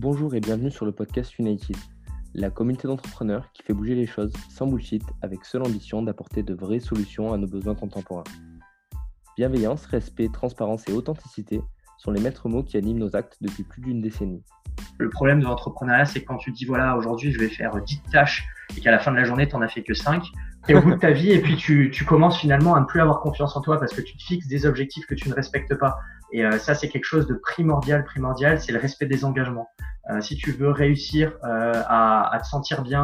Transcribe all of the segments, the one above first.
Bonjour et bienvenue sur le podcast United, la communauté d'entrepreneurs qui fait bouger les choses sans bullshit avec seule ambition d'apporter de vraies solutions à nos besoins contemporains. Bienveillance, respect, transparence et authenticité sont les maîtres mots qui animent nos actes depuis plus d'une décennie. Le problème de l'entrepreneuriat, c'est quand tu dis voilà, aujourd'hui je vais faire 10 tâches et qu'à la fin de la journée, tu n'en as fait que 5, et au bout de ta vie, et puis tu, tu, commences finalement à ne plus avoir confiance en toi parce que tu te fixes des objectifs que tu ne respectes pas. Et euh, ça, c'est quelque chose de primordial, primordial, c'est le respect des engagements. Euh, si tu veux réussir euh, à, à, te sentir bien,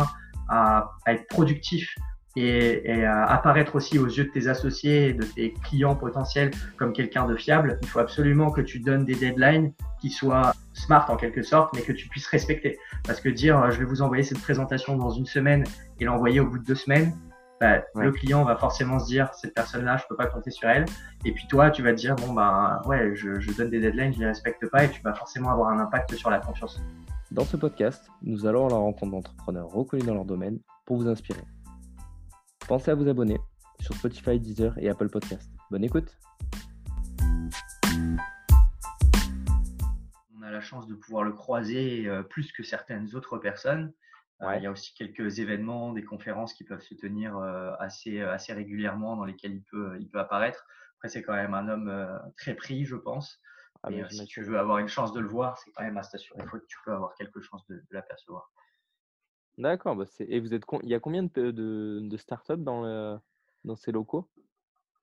à, à être productif, et, et à apparaître aussi aux yeux de tes associés et de tes clients potentiels comme quelqu'un de fiable, il faut absolument que tu donnes des deadlines qui soient smart en quelque sorte, mais que tu puisses respecter. Parce que dire je vais vous envoyer cette présentation dans une semaine et l'envoyer au bout de deux semaines, bah, le client va forcément se dire cette personne-là, je peux pas compter sur elle. Et puis toi, tu vas te dire bon bah ouais, je, je donne des deadlines, je les respecte pas, et tu vas forcément avoir un impact sur la confiance. Dans ce podcast, nous allons à la rencontre d'entrepreneurs reconnus dans leur domaine pour vous inspirer. Pensez à vous abonner sur Spotify, Deezer et Apple Podcast. Bonne écoute. On a la chance de pouvoir le croiser euh, plus que certaines autres personnes. Euh, ouais. il y a aussi quelques événements, des conférences qui peuvent se tenir euh, assez, assez régulièrement dans lesquelles il peut, il peut apparaître. Après, c'est quand même un homme très pris, je pense. Ah, et si tu veux avoir une chance de le voir, c'est quand même à s'assurer. Il faut que tu peux avoir quelque chance de, de l'apercevoir. D'accord. Bah et vous êtes il y a combien de, de, de startups dans, le, dans ces locaux?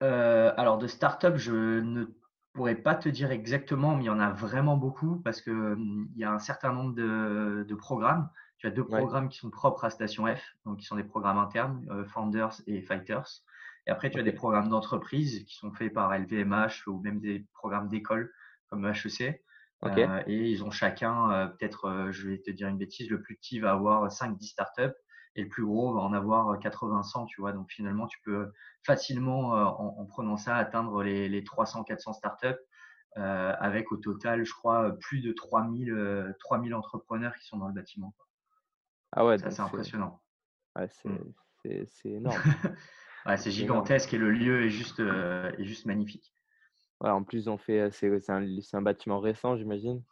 Euh, Alors, de startups, je ne pourrais pas te dire exactement, mais il y en a vraiment beaucoup parce qu'il hum, y a un certain nombre de programmes. Tu as deux ouais. programmes qui sont propres à Station F, donc qui sont des programmes internes, euh, Founders et Fighters. Et après, tu as des programmes d'entreprise qui sont faits par LVMH ou même des programmes d'école comme HEC. Okay. Euh, et ils ont chacun, euh, peut-être, euh, je vais te dire une bêtise, le plus petit va avoir 5-10 startups et le plus gros va en avoir 80-100, tu vois. Donc finalement, tu peux facilement, en, en, prenant ça, atteindre les, les 300-400 startups avec au total, je crois, plus de 3000, 3000 entrepreneurs qui sont dans le bâtiment. Quoi. Ah ouais, c'est impressionnant. Ouais, c'est mmh. énorme. ouais, c'est gigantesque et le lieu est juste, est juste magnifique. Ouais, en plus, on fait, c'est un, un, bâtiment récent, j'imagine.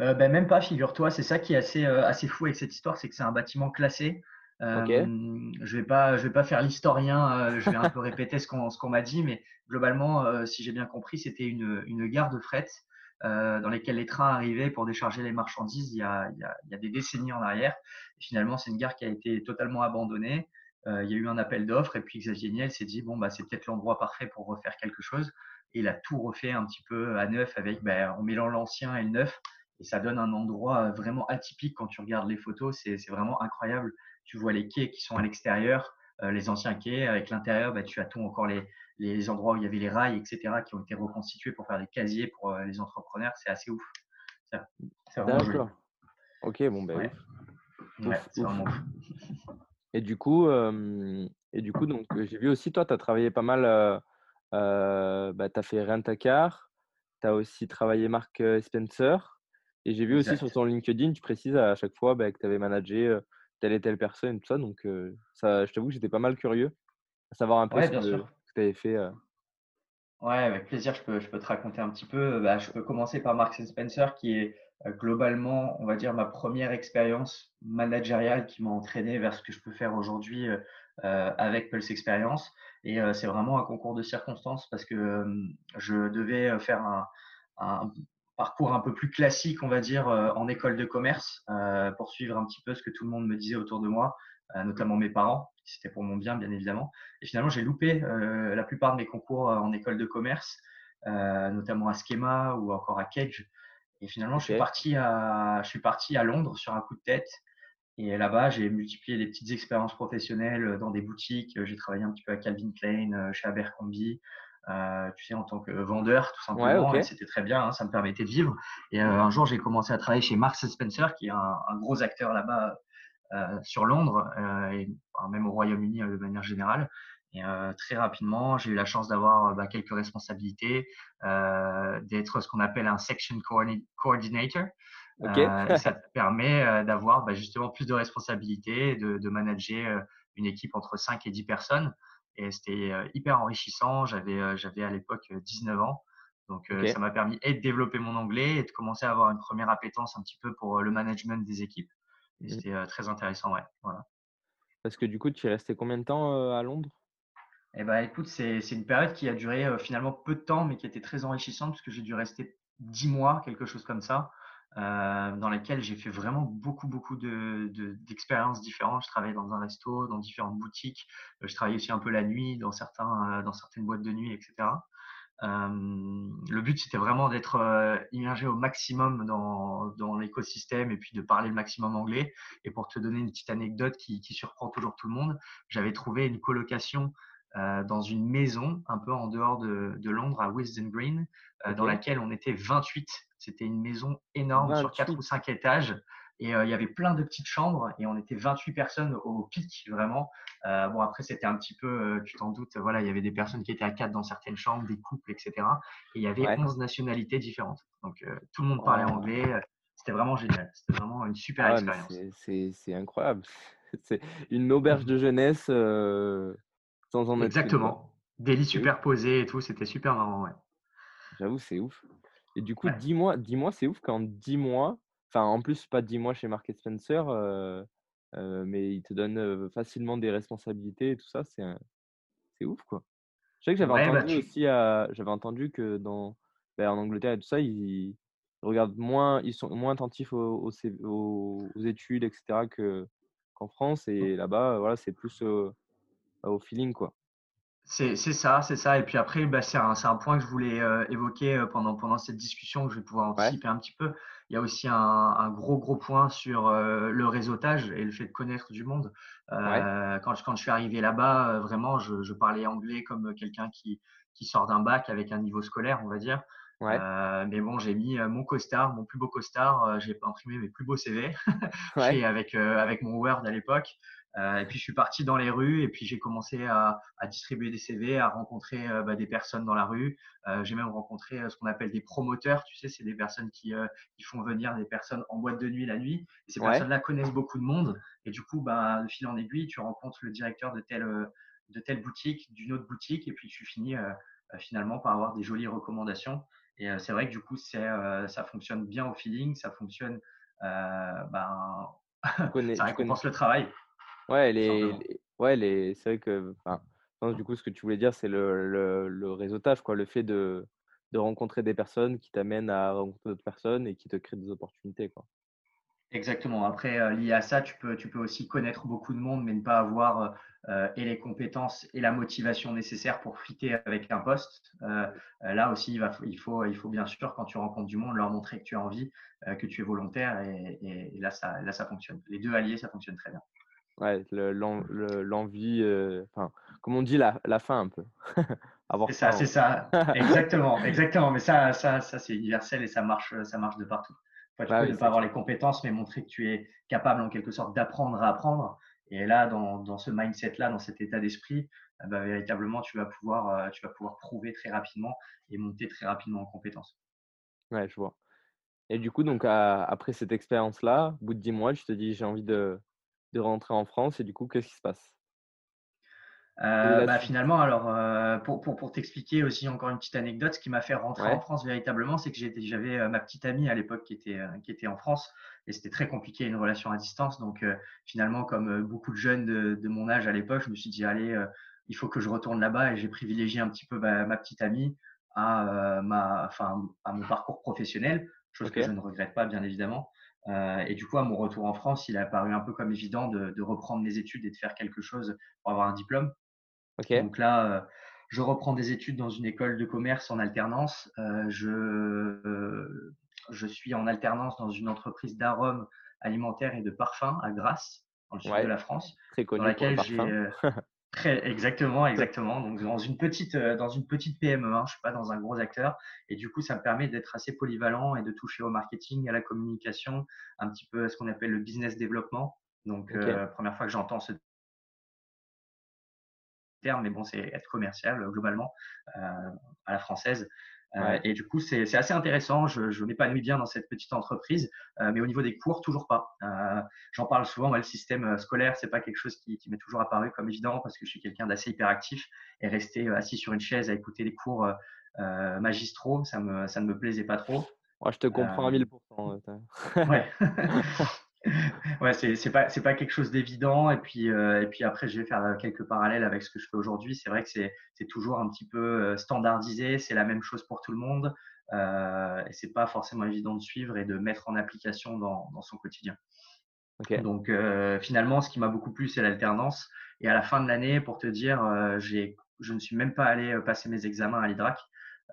Euh, ben, même pas, figure-toi. C'est ça qui est assez, euh, assez fou avec cette histoire, c'est que c'est un bâtiment classé. Euh, okay. Je vais pas, je vais pas faire l'historien. je vais un peu répéter ce qu'on, ce qu'on m'a dit, mais globalement, si j'ai bien compris, c'était une, une gare de fret dans lesquelles les trains arrivaient pour décharger les marchandises il y a, il y a, des décennies en arrière. Et finalement, c'est une gare qui a été totalement abandonnée. il y a eu un appel d'offres et puis Xavier Niel s'est dit bon bah c'est peut-être l'endroit parfait pour refaire quelque chose et il a tout refait un petit peu à neuf avec, ben, en mêlant l'ancien et le neuf. Et ça donne un endroit vraiment atypique quand tu regardes les photos. C'est vraiment incroyable. Tu vois les quais qui sont à l'extérieur, euh, les anciens quais. Avec l'intérieur, ben, tu as tout encore les, les endroits où il y avait les rails, etc., qui ont été reconstitués pour faire des casiers pour euh, les entrepreneurs. C'est assez ouf. C'est vraiment joli. Ok, bon, ben ouais. ouf. Ouais, vraiment ouf. Et du coup, euh, et du coup donc, j'ai vu aussi, toi, tu as travaillé pas mal. Euh, euh, bah, tu as fait Rent-A-Car, tu as aussi travaillé Mark Spencer. Et j'ai vu exact. aussi sur ton LinkedIn, tu précises à chaque fois bah, que tu avais managé telle et telle personne et tout ça. Donc, ça, je t'avoue que j'étais pas mal curieux à savoir un peu ouais, ce, que, Euh? Ouais, avec plaisir, je peux, te raconter un petit peu. Bah, je peux commencer par Mark Spencer, qui est globalement, on va dire, ma première expérience managériale qui m'a entraîné vers ce que je peux faire aujourd'hui euh, avec Pulse Experience. Et euh, c'est vraiment un concours de circonstances parce que euh, je devais faire un, parcours un peu plus classique, on va dire, en école de commerce, pour suivre un petit peu ce que tout le monde me disait autour de moi, notamment mes parents. C'était pour mon bien, bien évidemment. Et finalement, j'ai loupé la plupart de mes concours en école de commerce, notamment à Schema ou encore à Cage. Et finalement, okay. je, suis parti à, je suis parti à Londres sur un coup de tête. Et là-bas, j'ai multiplié les petites expériences professionnelles dans des boutiques. J'ai travaillé un petit peu à Calvin Klein, chez Abercrombie, euh, tu sais, en tant que vendeur, tout simplement. Ouais, okay. C'était très bien, hein, ça me permettait de vivre. Et euh, un jour, j'ai commencé à travailler chez Marks Spencer, qui est un, un gros acteur là-bas euh, sur Londres, et même au Royaume-Uni de manière générale. Et euh, très rapidement, j'ai eu la chance d'avoir bah, quelques responsabilités, euh, d'être ce qu'on appelle un section coordinator. Okay. euh, ça te permet euh, d'avoir bah, justement plus de responsabilités, de, de, manager euh, une équipe entre 5 et 10 personnes. Et c'était hyper enrichissant. J'avais, j'avais à l'époque 19 ans. Donc, ça m'a permis et de développer mon anglais et de commencer à avoir une première appétence un petit peu pour le management des équipes. Et mmh. c'était très intéressant, ouais. Voilà. Parce que du coup, tu es resté combien de temps à Londres? Eh ben, écoute, c'est une période qui a duré finalement peu de temps, mais qui était très enrichissante parce que j'ai dû rester dix mois, quelque chose comme ça. Euh, dans laquelle j'ai fait vraiment beaucoup, beaucoup d'expériences de, différentes. Je travaillais dans un resto, dans différentes boutiques. Euh, je travaillais aussi un peu la nuit, dans, certains, dans certaines boîtes de nuit, etc. le but, c'était vraiment d'être immergé au maximum dans, dans l'écosystème et puis de parler le maximum anglais. Et pour te donner une petite anecdote qui, qui surprend toujours tout le monde, j'avais trouvé une colocation dans une maison un peu en dehors de, de Londres, à Wisden Green, dans laquelle on était 28 c'était une maison énorme sur 4 ou 5 étages. Et euh, il y avait plein de petites chambres et on était 28 personnes au pic, vraiment. Euh, bon, après, c'était un petit peu, euh, tu t'en doutes, voilà, il y avait des personnes qui étaient à 4 dans certaines chambres, des couples, etc. Et il y avait 11 nationalités différentes. Donc, tout le monde parlait anglais. C'était vraiment génial. C'était vraiment une super ah expérience. C'est incroyable. C'est une auberge de jeunesse sans en être Exactement. Des lits superposés et tout. C'était super marrant, ouais. J'avoue, c'est ouf. Et du coup, dis mois, dis-moi, c'est ouf qu'en 10 mois, enfin en plus pas 10 mois chez Mark Spencer, mais il te donne facilement des responsabilités et tout ça, c'est, c'est ouf quoi. Je sais que j'avais bah, entendu aussi, j'avais entendu que dans, bah, en Angleterre et tout ça, ils, regardent moins, ils sont moins attentifs aux, aux, études, etc. que, qu'en France. Et là-bas, voilà, c'est plus au feeling quoi. C'est ça, c'est ça. Et puis après, bah, c'est un, un, point que je voulais euh, évoquer euh, pendant, pendant cette discussion, que je vais pouvoir anticiper un petit peu. Il y a aussi un, un gros, gros point sur euh, le réseautage et le fait de connaître du monde. quand, je, quand je suis arrivé là-bas, vraiment, je, je, parlais anglais comme quelqu'un qui, qui sort d'un bac avec un niveau scolaire, on va dire. mais bon, j'ai mis mon costard, mon plus beau costard, j'ai imprimé mes plus beaux CV avec, avec mon Word à l'époque. Euh, et puis je suis parti dans les rues et puis j'ai commencé à, à, distribuer des CV, à rencontrer euh, bah, des personnes dans la rue. Euh, j'ai même rencontré ce qu'on appelle des promoteurs. Tu sais, c'est des personnes qui, qui, font venir des personnes en boîte de nuit la nuit. Et ces personnes-là connaissent beaucoup de monde. Et du coup, bah, de fil en aiguille, tu rencontres le directeur de telle, de telle boutique, d'une autre boutique, et puis tu finis finalement par avoir des jolies recommandations. Et c'est vrai que du coup, c'est, ça fonctionne bien au feeling, ça fonctionne, ben, ça récompense le travail. Ouais, les, ouais, les, c'est vrai que, enfin, du coup, ce que tu voulais dire, c'est le, le, le, réseautage, quoi, le fait de, de rencontrer des personnes qui t'amènent à rencontrer d'autres personnes et qui te créent des opportunités, quoi. Exactement. Après, euh, lié à ça, tu peux, tu peux aussi connaître beaucoup de monde, mais ne pas avoir euh, et les compétences et la motivation nécessaires pour fitter avec un poste. Euh, là aussi, il, va, il, faut, il faut bien sûr, quand tu rencontres du monde, leur montrer que tu as envie, que tu es volontaire, et, et, là, ça, là, ça fonctionne. Les deux alliés, ça fonctionne très bien. Ouais, l'envie, euh, enfin, comme on dit, la, la fin un peu. c'est ça, c'est ça. exactement, exactement. Mais ça, ça, ça c'est universel et ça marche, ça marche de partout. tu bah peux ne pas avoir les compétences, mais montrer que tu es capable en quelque sorte d'apprendre à apprendre. Et là, dans, dans ce mindset-là, dans cet état d'esprit, eh ben, véritablement, tu vas, pouvoir, euh, tu vas pouvoir prouver très rapidement et monter très rapidement en compétences. Ouais, je vois. Et du coup, donc, après cette expérience-là, au bout de 10 mois, je te dis, j'ai envie de, de rentrer en France et du coup, qu'est-ce qui se passe? Euh, bah, finalement, alors euh, pour, pour, pour t'expliquer aussi encore une petite anecdote, ce qui m'a fait rentrer en France véritablement, c'est que j'avais euh, ma petite amie à l'époque qui était qui était en France et c'était très compliqué une relation à distance. Donc finalement, comme beaucoup de jeunes de, de mon âge à l'époque, je me suis dit allez, il faut que je retourne là-bas et j'ai privilégié un petit peu ma, ma petite amie à ma enfin à mon parcours professionnel, chose que je ne regrette pas bien évidemment. Euh, et du coup, à mon retour en France, il a paru un peu comme évident de, de, reprendre mes études et de faire quelque chose pour avoir un diplôme. Donc là, euh, je reprends des études dans une école de commerce en alternance. Euh, je, je suis en alternance dans une entreprise d'arômes alimentaires et de parfums à Grasse, dans le sud de la France, très connu dans laquelle j'ai Très, exactement, exactement. Donc dans une petite, euh, dans une petite PME, hein, je suis pas dans un gros acteur, et du coup ça me permet d'être assez polyvalent et de toucher au marketing, à la communication, un petit peu à ce qu'on appelle le business développement. Donc euh, première fois que j'entends ce terme, mais bon c'est être commercial globalement euh, à la française. Et du coup, c'est assez intéressant. Je, je m'épanouis bien dans cette petite entreprise, mais au niveau des cours, toujours pas. J'en parle souvent. Moi, le système scolaire, c'est pas quelque chose qui, qui m'est toujours apparu comme évident parce que je suis quelqu'un d'assez hyperactif et rester assis sur une chaise à écouter les cours magistraux, ça, me, ça ne me plaisait pas trop. Moi, je te comprends à 1000%. ouais. ouais, c'est pas c'est pas quelque chose d'évident et puis euh, et puis après je vais faire quelques parallèles avec ce que je fais aujourd'hui. C'est vrai que c'est c'est toujours un petit peu euh, standardisé, c'est la même chose pour tout le monde euh, et c'est pas forcément évident de suivre et de mettre en application dans dans son quotidien. Donc finalement, ce qui m'a beaucoup plu, c'est l'alternance. Et à la fin de l'année, pour te dire, j'ai je ne suis même pas allé passer mes examens à l'IDRAC.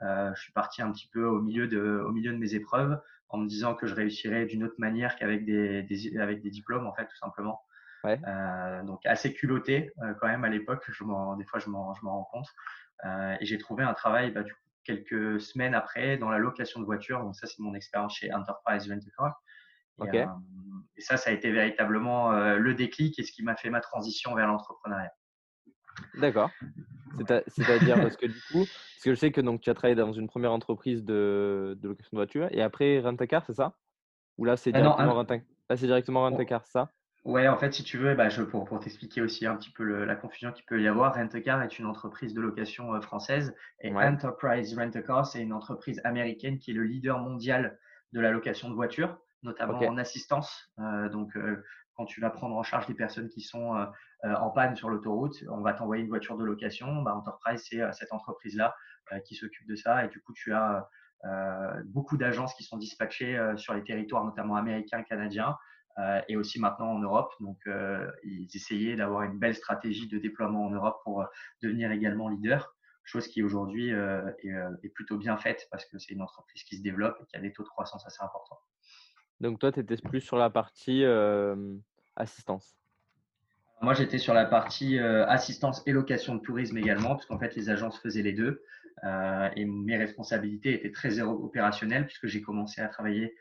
je suis parti un petit peu au milieu de au milieu de mes épreuves en me disant que je réussirais d'une autre manière qu'avec des, des, avec des diplômes, en fait, tout simplement. Ouais. Euh, donc assez culotté euh, quand même à l'époque. Je des fois, je m'en, je m'en rends compte. Euh, et j'ai trouvé un travail bah, du coup, quelques semaines après dans la location de voitures. Donc ça, c'est mon expérience chez Enterprise Rent. Et, euh, et, ça, ça a été véritablement euh, le déclic et ce qui m'a fait ma transition vers l'entrepreneuriat. D'accord. C'est-à-dire parce que du coup, parce que je sais que donc tu as travaillé dans une première entreprise de, de location de voiture et après Rent-A-Car, c'est ça? Ou là c'est directement Rent-A-Car Là c'est directement Rent-A-Car, ça? Ouais, en fait, si tu veux, bah, je, pour, pour t'expliquer aussi un petit peu la confusion qu'il peut y avoir, Rent-A-Car est une entreprise de location euh, française et Enterprise Rent-A-Car, c'est une entreprise américaine qui est le leader mondial de la location de voitures, notamment en assistance. Euh, donc, euh, quand tu vas prendre en charge des personnes qui sont euh, euh, en panne sur l'autoroute, on va t'envoyer une voiture de location. Bah, Enterprise, c'est euh, cette entreprise-là qui s'occupe de ça. Et du coup, tu as beaucoup d'agences qui sont dispatchées sur les territoires, notamment américains, canadiens, et aussi maintenant en Europe. Donc, ils essayaient d'avoir une belle stratégie de déploiement en Europe pour devenir également leader, chose qui aujourd'hui est, est, plutôt bien faite parce que c'est une entreprise qui se développe et qui a des taux de croissance assez importants. Donc, toi, tu étais plus sur la partie assistance Moi, j'étais sur la partie euh, assistance et location de tourisme également, puisqu'en fait, les agences faisaient les deux. Euh, et mes responsabilités étaient très opérationnelles, puisque j'ai commencé à travailler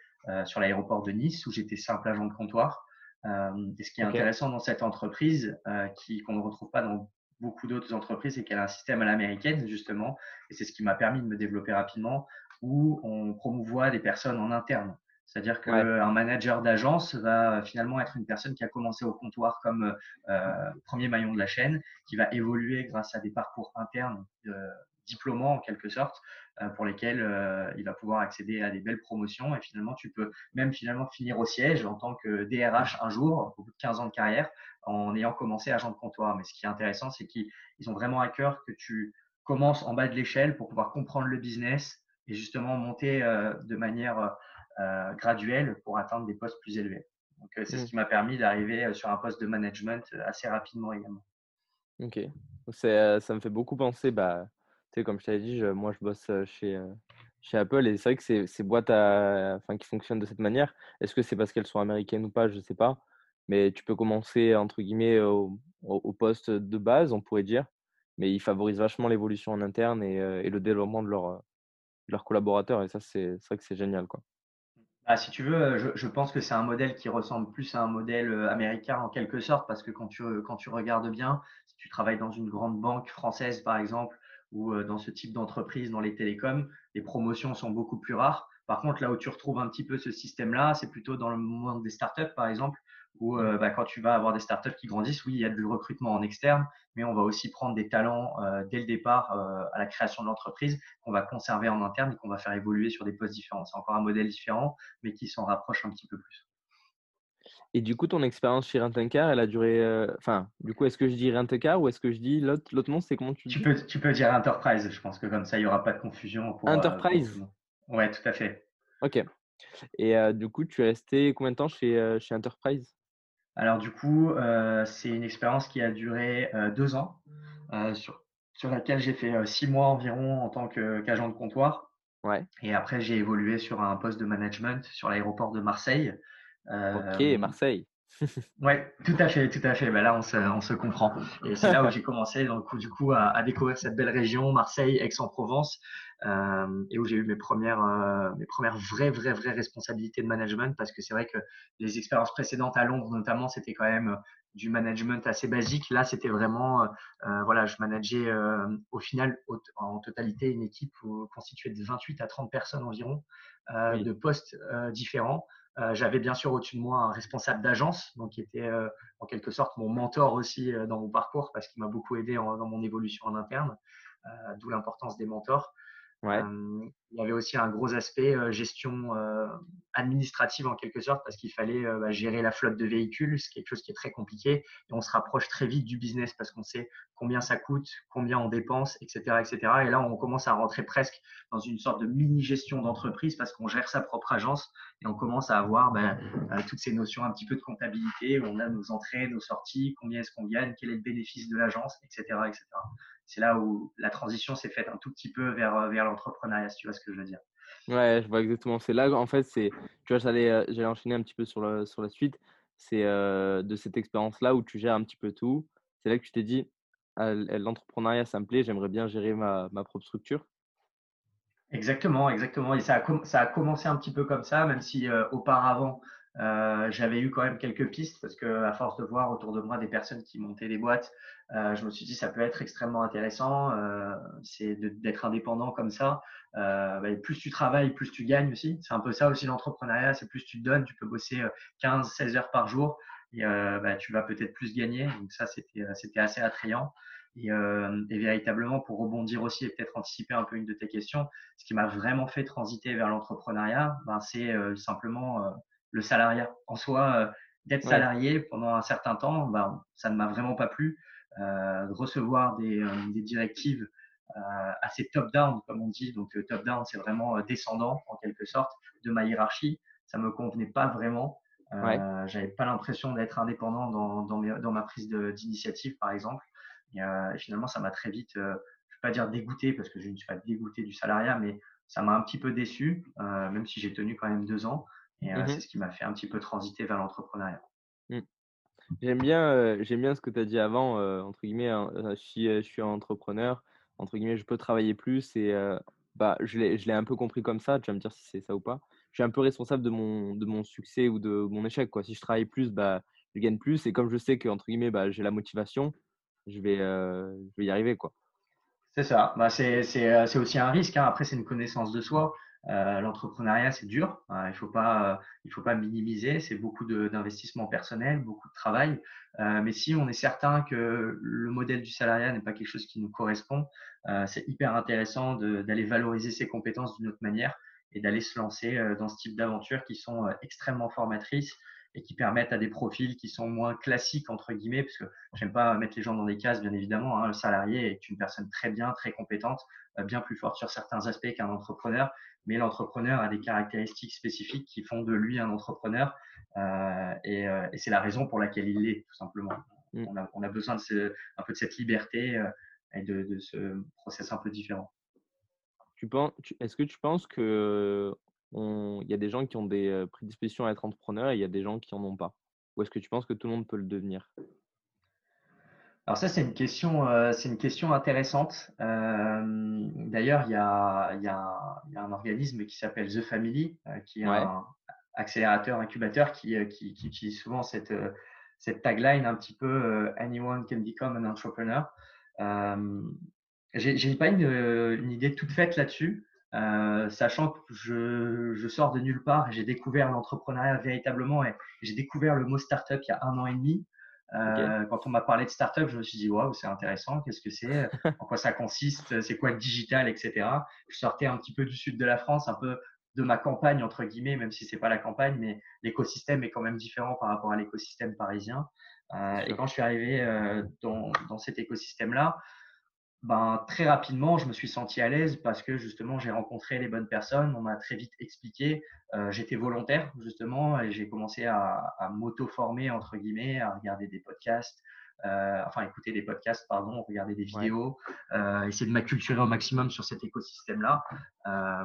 sur l'aéroport de Nice, où j'étais simple agent de comptoir. et ce qui est intéressant dans cette entreprise, qui qu'on ne retrouve pas dans beaucoup d'autres entreprises, c'est qu'elle a un système à l'américaine, justement. Et c'est ce qui m'a permis de me développer rapidement, où on promouvoit des personnes en interne. C'est-à-dire qu'un manager d'agence va finalement être une personne qui a commencé au comptoir comme euh, premier maillon de la chaîne, qui va évoluer grâce à des parcours internes euh, diplômants en quelque sorte, euh, pour lesquels euh, il va pouvoir accéder à des belles promotions. Et finalement, tu peux même finalement finir au siège en tant que DRH un jour, au bout de 15 ans de carrière, en ayant commencé agent de comptoir. Mais ce qui est intéressant, c'est qu'ils ont vraiment à cœur que tu commences en bas de l'échelle pour pouvoir comprendre le business et justement monter de manière euh, graduelle pour atteindre des postes plus élevés. Donc, euh, c'est ce mmh. qui m'a permis d'arriver euh, sur un poste de management assez rapidement également. Ok. ça me fait beaucoup penser, bah, tu sais, comme je t'avais dit, moi, je bosse chez, chez Apple et c'est vrai que ces, ces boîtes enfin, qui fonctionnent de cette manière, est-ce que c'est parce qu'elles sont américaines ou pas? Je ne sais pas. Mais tu peux commencer, entre guillemets, au, au, poste de base, on pourrait dire. Mais ils favorisent vachement l'évolution en interne et, et le développement de, leur, de leurs collaborateurs. Et ça, c'est vrai que c'est génial. Quoi. Ah, si tu veux, euh, je, pense que c'est un modèle qui ressemble plus à un modèle euh, américain en quelque sorte, parce que quand tu, quand tu regardes bien, si tu travailles dans une grande banque française, par exemple, ou euh, dans ce type d'entreprise, dans les télécoms, les promotions sont beaucoup plus rares. Par contre, là où tu retrouves un petit peu ce système-là, c'est plutôt dans le monde des startups, par exemple, où euh, bah, quand tu vas avoir des startups qui grandissent, oui, il y a du recrutement en externe, mais on va aussi prendre des talents euh, dès le départ euh, à la création de l'entreprise qu'on va conserver en interne et qu'on va faire évoluer sur des postes différents. C'est encore un modèle différent, mais qui s'en rapproche un petit peu plus. Et du coup, ton expérience chez Rentencar, elle a duré. Enfin, du coup, est-ce que je dis Rentencar ou est-ce que je dis l'autre, l'autre nom C'est comment tu, tu peux, tu peux dire Enterprise. Je pense que comme ça, il n'y aura pas de confusion. Pour, Enterprise? Ouais, tout à fait. Ok. Et du coup, tu es resté combien de temps chez, chez Enterprise? Alors du coup, euh, c'est une expérience qui a duré euh, deux ans, euh, sur, sur laquelle j'ai fait six mois environ en tant qu'agent de comptoir. Ouais. Et après, j'ai évolué sur un poste de management sur l'aéroport de Marseille. ok, Marseille. Ouais, tout à fait, tout à fait. Ben là, on se, on se comprend. Et c'est là où j'ai commencé, donc, du coup, à, à, découvrir cette belle région, Marseille, Aix-en-Provence, euh, et où j'ai eu mes premières, euh, mes premières vraies, vraies, vraies responsabilités de management parce que c'est vrai que les expériences précédentes à Londres notamment, c'était quand même du management assez basique. Là, c'était vraiment, voilà, je manageais au final en totalité une équipe constituée de 28 à 30 personnes environ, de postes différents. J'avais bien sûr au-dessus de moi un responsable d'agence, donc qui était en quelque sorte mon mentor aussi dans mon parcours parce qu'il m'a beaucoup aidé dans mon évolution en interne, d'où l'importance des mentors. Il y avait aussi un gros aspect gestion administrative en quelque sorte parce qu'il fallait bah, gérer la flotte de véhicules, c'est quelque chose qui est très compliqué et on se rapproche très vite du business parce qu'on sait combien ça coûte, combien on dépense, etc., etc. Et là, on commence à rentrer presque dans une sorte de mini gestion d'entreprise parce qu'on gère sa propre agence et on commence à avoir bah, toutes ces notions un petit peu de comptabilité où on a nos entrées, nos sorties, combien est-ce qu'on gagne, quel est le bénéfice de l'agence, etc., etc c'est là où la transition s'est faite un tout petit peu vers, euh, vers l'entrepreneuriat, si tu vois ce que je veux dire. Ouais, je vois exactement. C'est là, en fait, c'est, tu vois, j'allais, euh, j'allais enchaîner un petit peu sur, le, sur la suite. C'est euh, de cette expérience-là où tu gères un petit peu tout. C'est là que tu t'es dit, «Ah, l'entrepreneuriat, ça me plaît, j'aimerais bien gérer ma, ma propre structure. Exactement, exactement. Et ça a, ça a commencé un petit peu comme ça, même si auparavant, euh, j'avais eu quand même quelques pistes parce que à force de voir autour de moi des personnes qui montaient des boîtes, euh, je me suis dit ça peut être extrêmement intéressant. Euh, c'est d'être indépendant comme ça. Bah, plus tu travailles, plus tu gagnes aussi. C'est un peu ça aussi l'entrepreneuriat. C'est plus tu te donnes, tu peux bosser 15-16 heures par jour et bah, tu vas peut-être plus gagner. Donc ça c'était c'était assez attrayant. Et, et, véritablement, pour rebondir aussi et peut-être anticiper un peu une de tes questions, ce qui m'a vraiment fait transiter vers l'entrepreneuriat, ben, c'est simplement le salariat. En soi, euh, d'être salarié pendant un certain temps, ben, ça ne m'a vraiment pas plu. Euh, de recevoir des, euh, des directives assez top-down, comme on dit. Donc, top-down, c'est vraiment descendant, en quelque sorte, de ma hiérarchie. Ça me convenait pas vraiment. Euh, J'avais pas l'impression d'être indépendant dans, dans, dans, ma prise d'initiative, par exemple. Et, finalement, ça m'a très vite, je ne vais pas dire dégoûté, parce que je ne suis pas dégoûté du salariat, mais ça m'a un petit peu déçu, même si j'ai tenu quand même deux ans. Et mmh c'est ce qui m'a fait un petit peu transiter vers l'entrepreneuriat. Mmh. J'aime bien, j'aime bien ce que tu as dit avant, entre guillemets, hein, je, suis, entrepreneur, entre guillemets, je peux travailler plus et bah, je l'ai un peu compris comme ça, tu vas me dire si c'est ça ou pas. Je suis un peu responsable de mon, de mon succès ou de mon échec. Quoi. Si je travaille plus, bah, je gagne plus et comme je sais que, entre guillemets, bah, j'ai la motivation, je vais, je vais y arriver. quoi. C'est ça, bah, c'est aussi un risque. Hein. Après, c'est une connaissance de soi. Euh, l'entrepreneuriat, c'est dur. Euh, il ne faut, pas, il faut pas minimiser. C'est beaucoup d'investissement personnel, beaucoup de travail. Euh, mais si on est certain que le modèle du salariat n'est pas quelque chose qui nous correspond, c'est hyper intéressant d'aller valoriser ses compétences d'une autre manière et d'aller se lancer dans ce type d'aventures qui sont extrêmement formatrices et qui permettent à des profils qui sont moins classiques entre guillemets, parce que j'aime pas mettre les gens dans des cases, bien évidemment. Hein. Le salarié est une personne très bien, très compétente, bien plus forte sur certains aspects qu'un entrepreneur, mais l'entrepreneur a des caractéristiques spécifiques qui font de lui un entrepreneur, euh, et, euh, et c'est la raison pour laquelle il l'est, tout simplement. Mm. On, a, on, a, besoin de ce, un peu de cette liberté euh, et de, de, ce process un peu différent. Est-ce que tu penses qu'il y a des gens qui ont des prédispositions à être entrepreneurs et il y a des gens qui n'en ont pas Ou est-ce que tu penses que tout le monde peut le devenir? Alors ça, c'est une question, euh, c'est une question intéressante. Euh, d'ailleurs, il y a, y, a, y a, un organisme qui s'appelle The Family, euh, qui est un accélérateur, incubateur, qui, qui, qui utilise souvent cette, cette tagline un petit peu Anyone can become an entrepreneur. J'ai pas une, une, idée toute faite là-dessus, sachant que je, je, sors de nulle part. J'ai découvert l'entrepreneuriat véritablement et j'ai découvert le mot startup il y a un an et demi. Euh, quand on m'a parlé de startup, je me suis dit waouh, c'est intéressant. Qu'est-ce que c'est En quoi ça consiste C'est quoi le digital, etc. Je sortais un petit peu du sud de la France, un peu de ma campagne entre guillemets, même si c'est pas la campagne, mais l'écosystème est quand même différent par rapport à l'écosystème parisien. Euh, et quand je suis arrivé euh, dans, dans, cet écosystème-là, ben, très rapidement, je me suis senti à l'aise parce que justement, j'ai rencontré les bonnes personnes. On m'a très vite expliqué. Euh, j'étais volontaire justement et j'ai commencé à, à m'auto-former entre guillemets, à regarder des podcasts, euh, enfin écouter des podcasts, pardon, regarder des vidéos, euh, essayer de m'acculturer au maximum sur cet écosystème-là. Euh,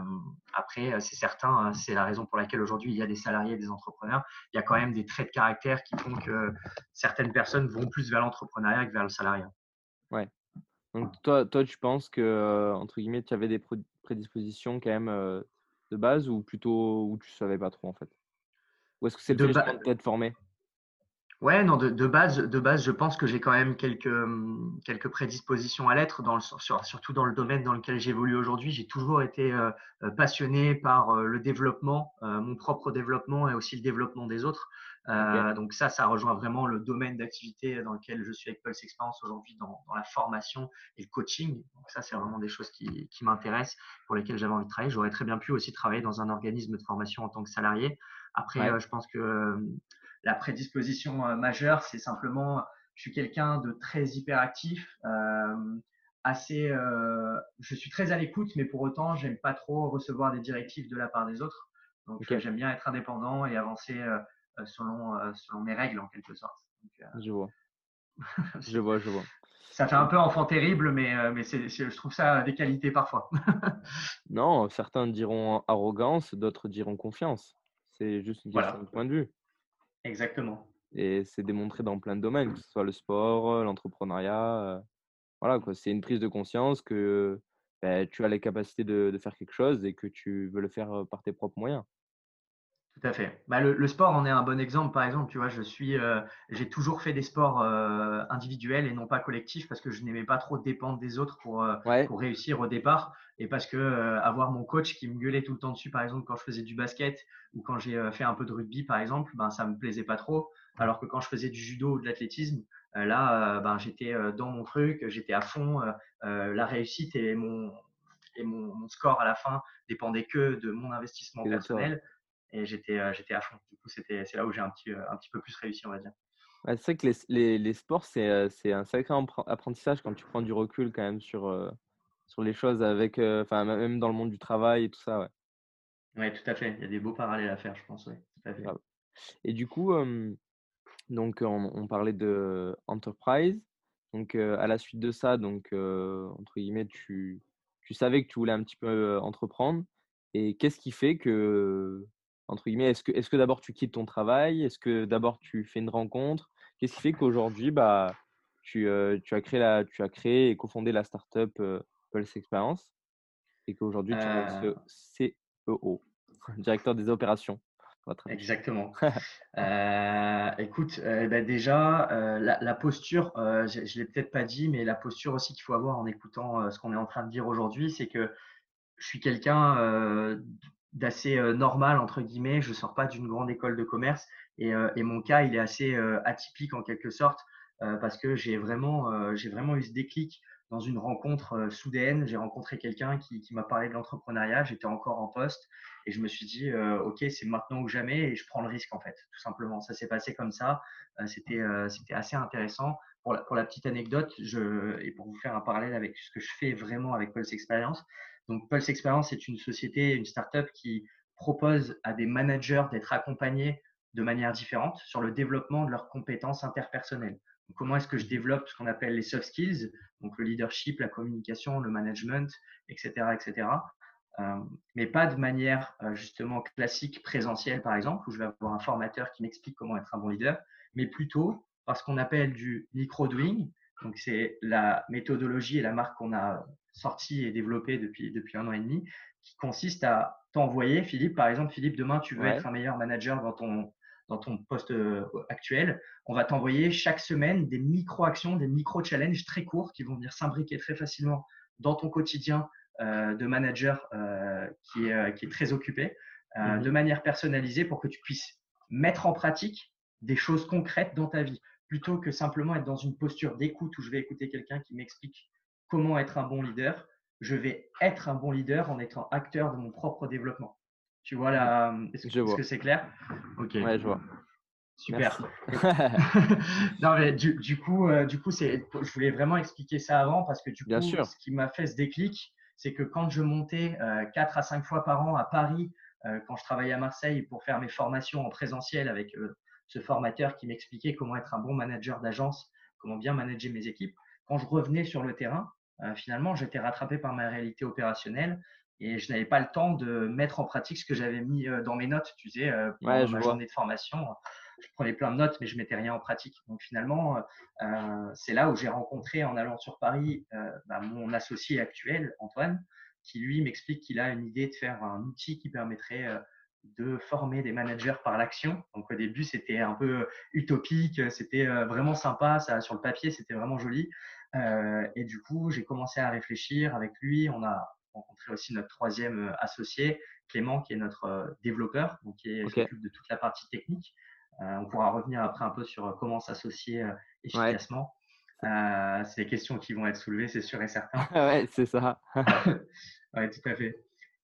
après, c'est certain, hein, c'est la raison pour laquelle aujourd'hui il y a des salariés, des entrepreneurs. Il y a quand même des traits de caractère qui font que certaines personnes vont plus vers l'entrepreneuriat que vers le salariat. Ouais, donc toi, toi, tu penses que, entre guillemets, tu avais des prédispositions quand même de base ou plutôt où tu savais pas trop en fait? Ou est-ce que c'est le fait d'être formé? Ouais, non, de, de, base, de base, je pense que j'ai quand même quelques, hum, quelques prédispositions à l'être, dans le, surtout dans le domaine dans lequel j'évolue aujourd'hui. J'ai toujours été euh, euh, passionné par euh, le développement, mon propre développement et aussi le développement des autres. Donc ça, ça rejoint vraiment le domaine d'activité dans lequel je suis avec Pulse Experience aujourd'hui, dans, dans, la formation et le coaching. Donc ça, c'est vraiment des choses qui, qui m'intéressent, pour lesquelles j'avais envie de travailler. J'aurais très bien pu aussi travailler dans un organisme de formation en tant que salarié. Après, je pense que la prédisposition euh, majeure, c'est simplement, je suis quelqu'un de très hyperactif, euh, assez, euh, je suis très à l'écoute, mais pour autant, j'aime pas trop recevoir des directives de la part des autres. Donc, j'aime bien être indépendant et avancer selon, selon mes règles en quelque sorte. je vois. je vois, je vois. Ça fait un peu enfant terrible, mais, mais je trouve ça des qualités parfois. non, certains diront arrogance, d'autres diront confiance. C'est juste une question de point de vue. Exactement. Et c'est démontré dans plein de domaines, que ce soit le sport, l'entrepreneuriat. voilà, quoi. C'est une prise de conscience que bah, tu as les capacités de, faire quelque chose et que tu veux le faire par tes propres moyens. Tout à fait. Bah, le, sport en est un bon exemple. Par exemple, tu vois, je suis, euh, j'ai toujours fait des sports euh, individuels et non pas collectifs parce que je n'aimais pas trop dépendre des autres pour, euh, pour réussir au départ et parce que avoir mon coach qui me gueulait tout le temps dessus, par exemple, quand je faisais du basket ou quand j'ai fait un peu de rugby, par exemple, ben ça me plaisait pas trop. Alors que quand je faisais du judo ou de l'athlétisme, là, ben j'étais dans mon truc, j'étais à fond. la réussite et mon et mon, mon, score à la fin dépendait que de mon investissement personnel et j'étais euh, j'étais à fond. Du coup, c'était c'est là où j'ai un petit euh, un petit peu plus réussi, on va dire. c'est vrai que les, les, les sports, c'est euh, un sacré apprentissage quand tu prends du recul quand même sur, sur les choses avec, enfin même dans le monde du travail et tout ça. Ouais. Ouais, tout à fait. Il y a des beaux parallèles à faire, je pense. Ouais, tout à fait. Et du coup, donc on, on, parlait de enterprise. Donc à la suite de ça, donc entre guillemets, tu, tu savais que tu voulais un petit peu entreprendre. Et qu'est-ce qui fait que entre guillemets Est-ce que, est que d'abord tu quittes ton travail? Est-ce que d'abord tu fais une rencontre? Qu'est-ce qui fait qu'aujourd'hui, bah, tu, tu, as créé la, tu as créé et cofondé la startup euh, Pulse Experience et qu'aujourd'hui tu es CEO, directeur des opérations Exactement. euh, écoute, bah, déjà, la, la, posture, je ne l'ai peut-être pas dit, mais la posture aussi qu'il faut avoir en écoutant ce qu'on est en train de dire aujourd'hui, c'est que je suis quelqu'un d'assez euh, normal entre guillemets. Je sors pas d'une grande école de commerce et, euh, et, mon cas il est assez euh, atypique en quelque sorte parce que j'ai vraiment j'ai vraiment eu ce déclic dans une rencontre soudaine. J'ai rencontré quelqu'un qui, qui m'a parlé de l'entrepreneuriat. J'étais encore en poste et je me suis dit ok c'est maintenant ou jamais et je prends le risque en fait tout simplement. Ça s'est passé comme ça. c'était c'était assez intéressant. Pour la, pour la, petite anecdote, je, et pour vous faire un parallèle avec ce que je fais vraiment avec Pulse Experience, donc, Pulse Experience est une société, une startup qui propose à des managers d'être accompagnés de manière différente sur le développement de leurs compétences interpersonnelles. comment est-ce que je développe ce qu'on appelle les soft skills, donc le leadership, la communication, le management, etc., etc. Euh, mais pas de manière euh, justement classique présentielle, par exemple, où je vais avoir un formateur qui m'explique comment être un bon leader, mais plutôt par ce qu'on appelle du micro-doing. Donc, c'est la méthodologie et la marque qu'on a sorti et développé depuis, depuis un an et demi, qui consiste à t'envoyer, Philippe, par exemple, Philippe, demain, tu veux être un meilleur manager dans ton, dans ton poste euh, actuel. On va t'envoyer chaque semaine des micro-actions, des micro-challenges très courts qui vont venir s'imbriquer très facilement dans ton quotidien euh, de manager euh, qui, est, qui est très occupé, mhm. de manière personnalisée pour que tu puisses mettre en pratique des choses concrètes dans ta vie, plutôt que simplement être dans une posture d'écoute où je vais écouter quelqu'un qui m'explique comment être un bon leader, je vais être un bon leader en étant acteur de mon propre développement. Tu vois là, est-ce que c'est clair? Ok. Ouais, je vois. Super. non, mais du, coup, euh, du coup, c'est, je voulais vraiment expliquer ça avant parce que du coup, ce qui m'a fait ce déclic, c'est que quand je montais euh, 4 à 5 fois par an à Paris, euh, quand je travaillais à Marseille pour faire mes formations en présentiel avec euh, ce formateur qui m'expliquait comment être un bon manager d'agence, comment bien manager mes équipes, quand je revenais sur le terrain, euh, finalement, j'étais rattrapé par ma réalité opérationnelle et je n'avais pas le temps de mettre en pratique ce que j'avais mis euh, dans mes notes. Tu sais, euh, pendant ma journée de formation, je prenais plein de notes, mais je mettais rien en pratique. Donc finalement, c'est là où j'ai rencontré en allant sur Paris bah, mon associé actuel, Antoine, qui lui m'explique qu'il a une idée de faire un outil qui permettrait de former des managers par l'action. Donc au début, c'était un peu utopique, c'était vraiment sympa, ça sur le papier, c'était vraiment joli. et du coup, j'ai commencé à réfléchir avec lui. On a rencontré aussi notre troisième associé, Clément, qui est notre développeur, donc qui s'occupe de toute la partie technique. on pourra revenir après un peu sur comment s'associer efficacement. c'est des questions qui vont être soulevées, c'est sûr et certain. ouais, c'est ça. oui, tout à fait.